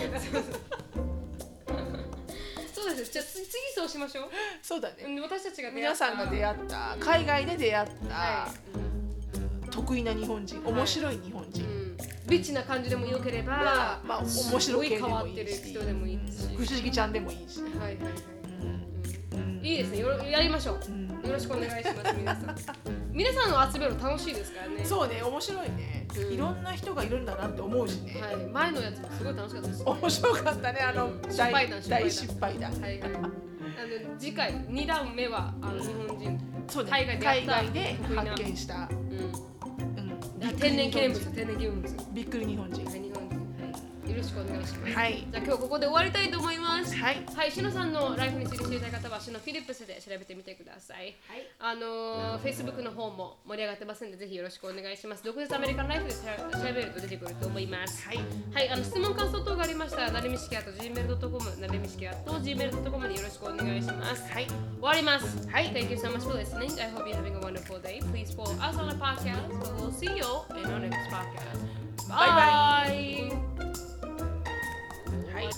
そうです。じゃあつ次そうしましょう。そうだね。うん私たちが皆さんが出会った。海外で出会った、はい。得意な日本人。面白い日本人、うん。リッチな感じでもよければ、まあ、まあ面白い変もわってる人でもいいし、不思議ちゃんでもいいし、はいはいはい、うん。いいですね。よろやりましょう、うん。よろしくお願いします皆さん皆さんの集めるの楽しいですからね。そうね面白いね、うん。いろんな人がいるんだなって思うしね、はい。前のやつもすごい楽しかったです面白かったねあの失大失敗だはいはい。あの次回二段目はあの日本人そうね海外海外で発見した、うん。うん、あ天然記念物天然記念物。びっくり日本人。はい日本人よろしくお願いしますはいじゃあ今日ここで終わりたいと思いますはいはい、しのさんのライフについて知りたい方は、しのフィリップスで調べてみてください。はいあのー、Facebook の方も盛り上がってますんで、ぜひよろしくお願いします。独立アメリカンライフで調べると出てくると思います。はいはい、あの質問感想等がありましたら、なれみしきあと gmail.com、なれみしきあと gmail.com によろしくお願いします。はい終わります。はい、Thank you so much for listening. I hope you're having a wonderful day. Please follow us on the podcast. We'll see you in our next podcast. バイバイ。はい。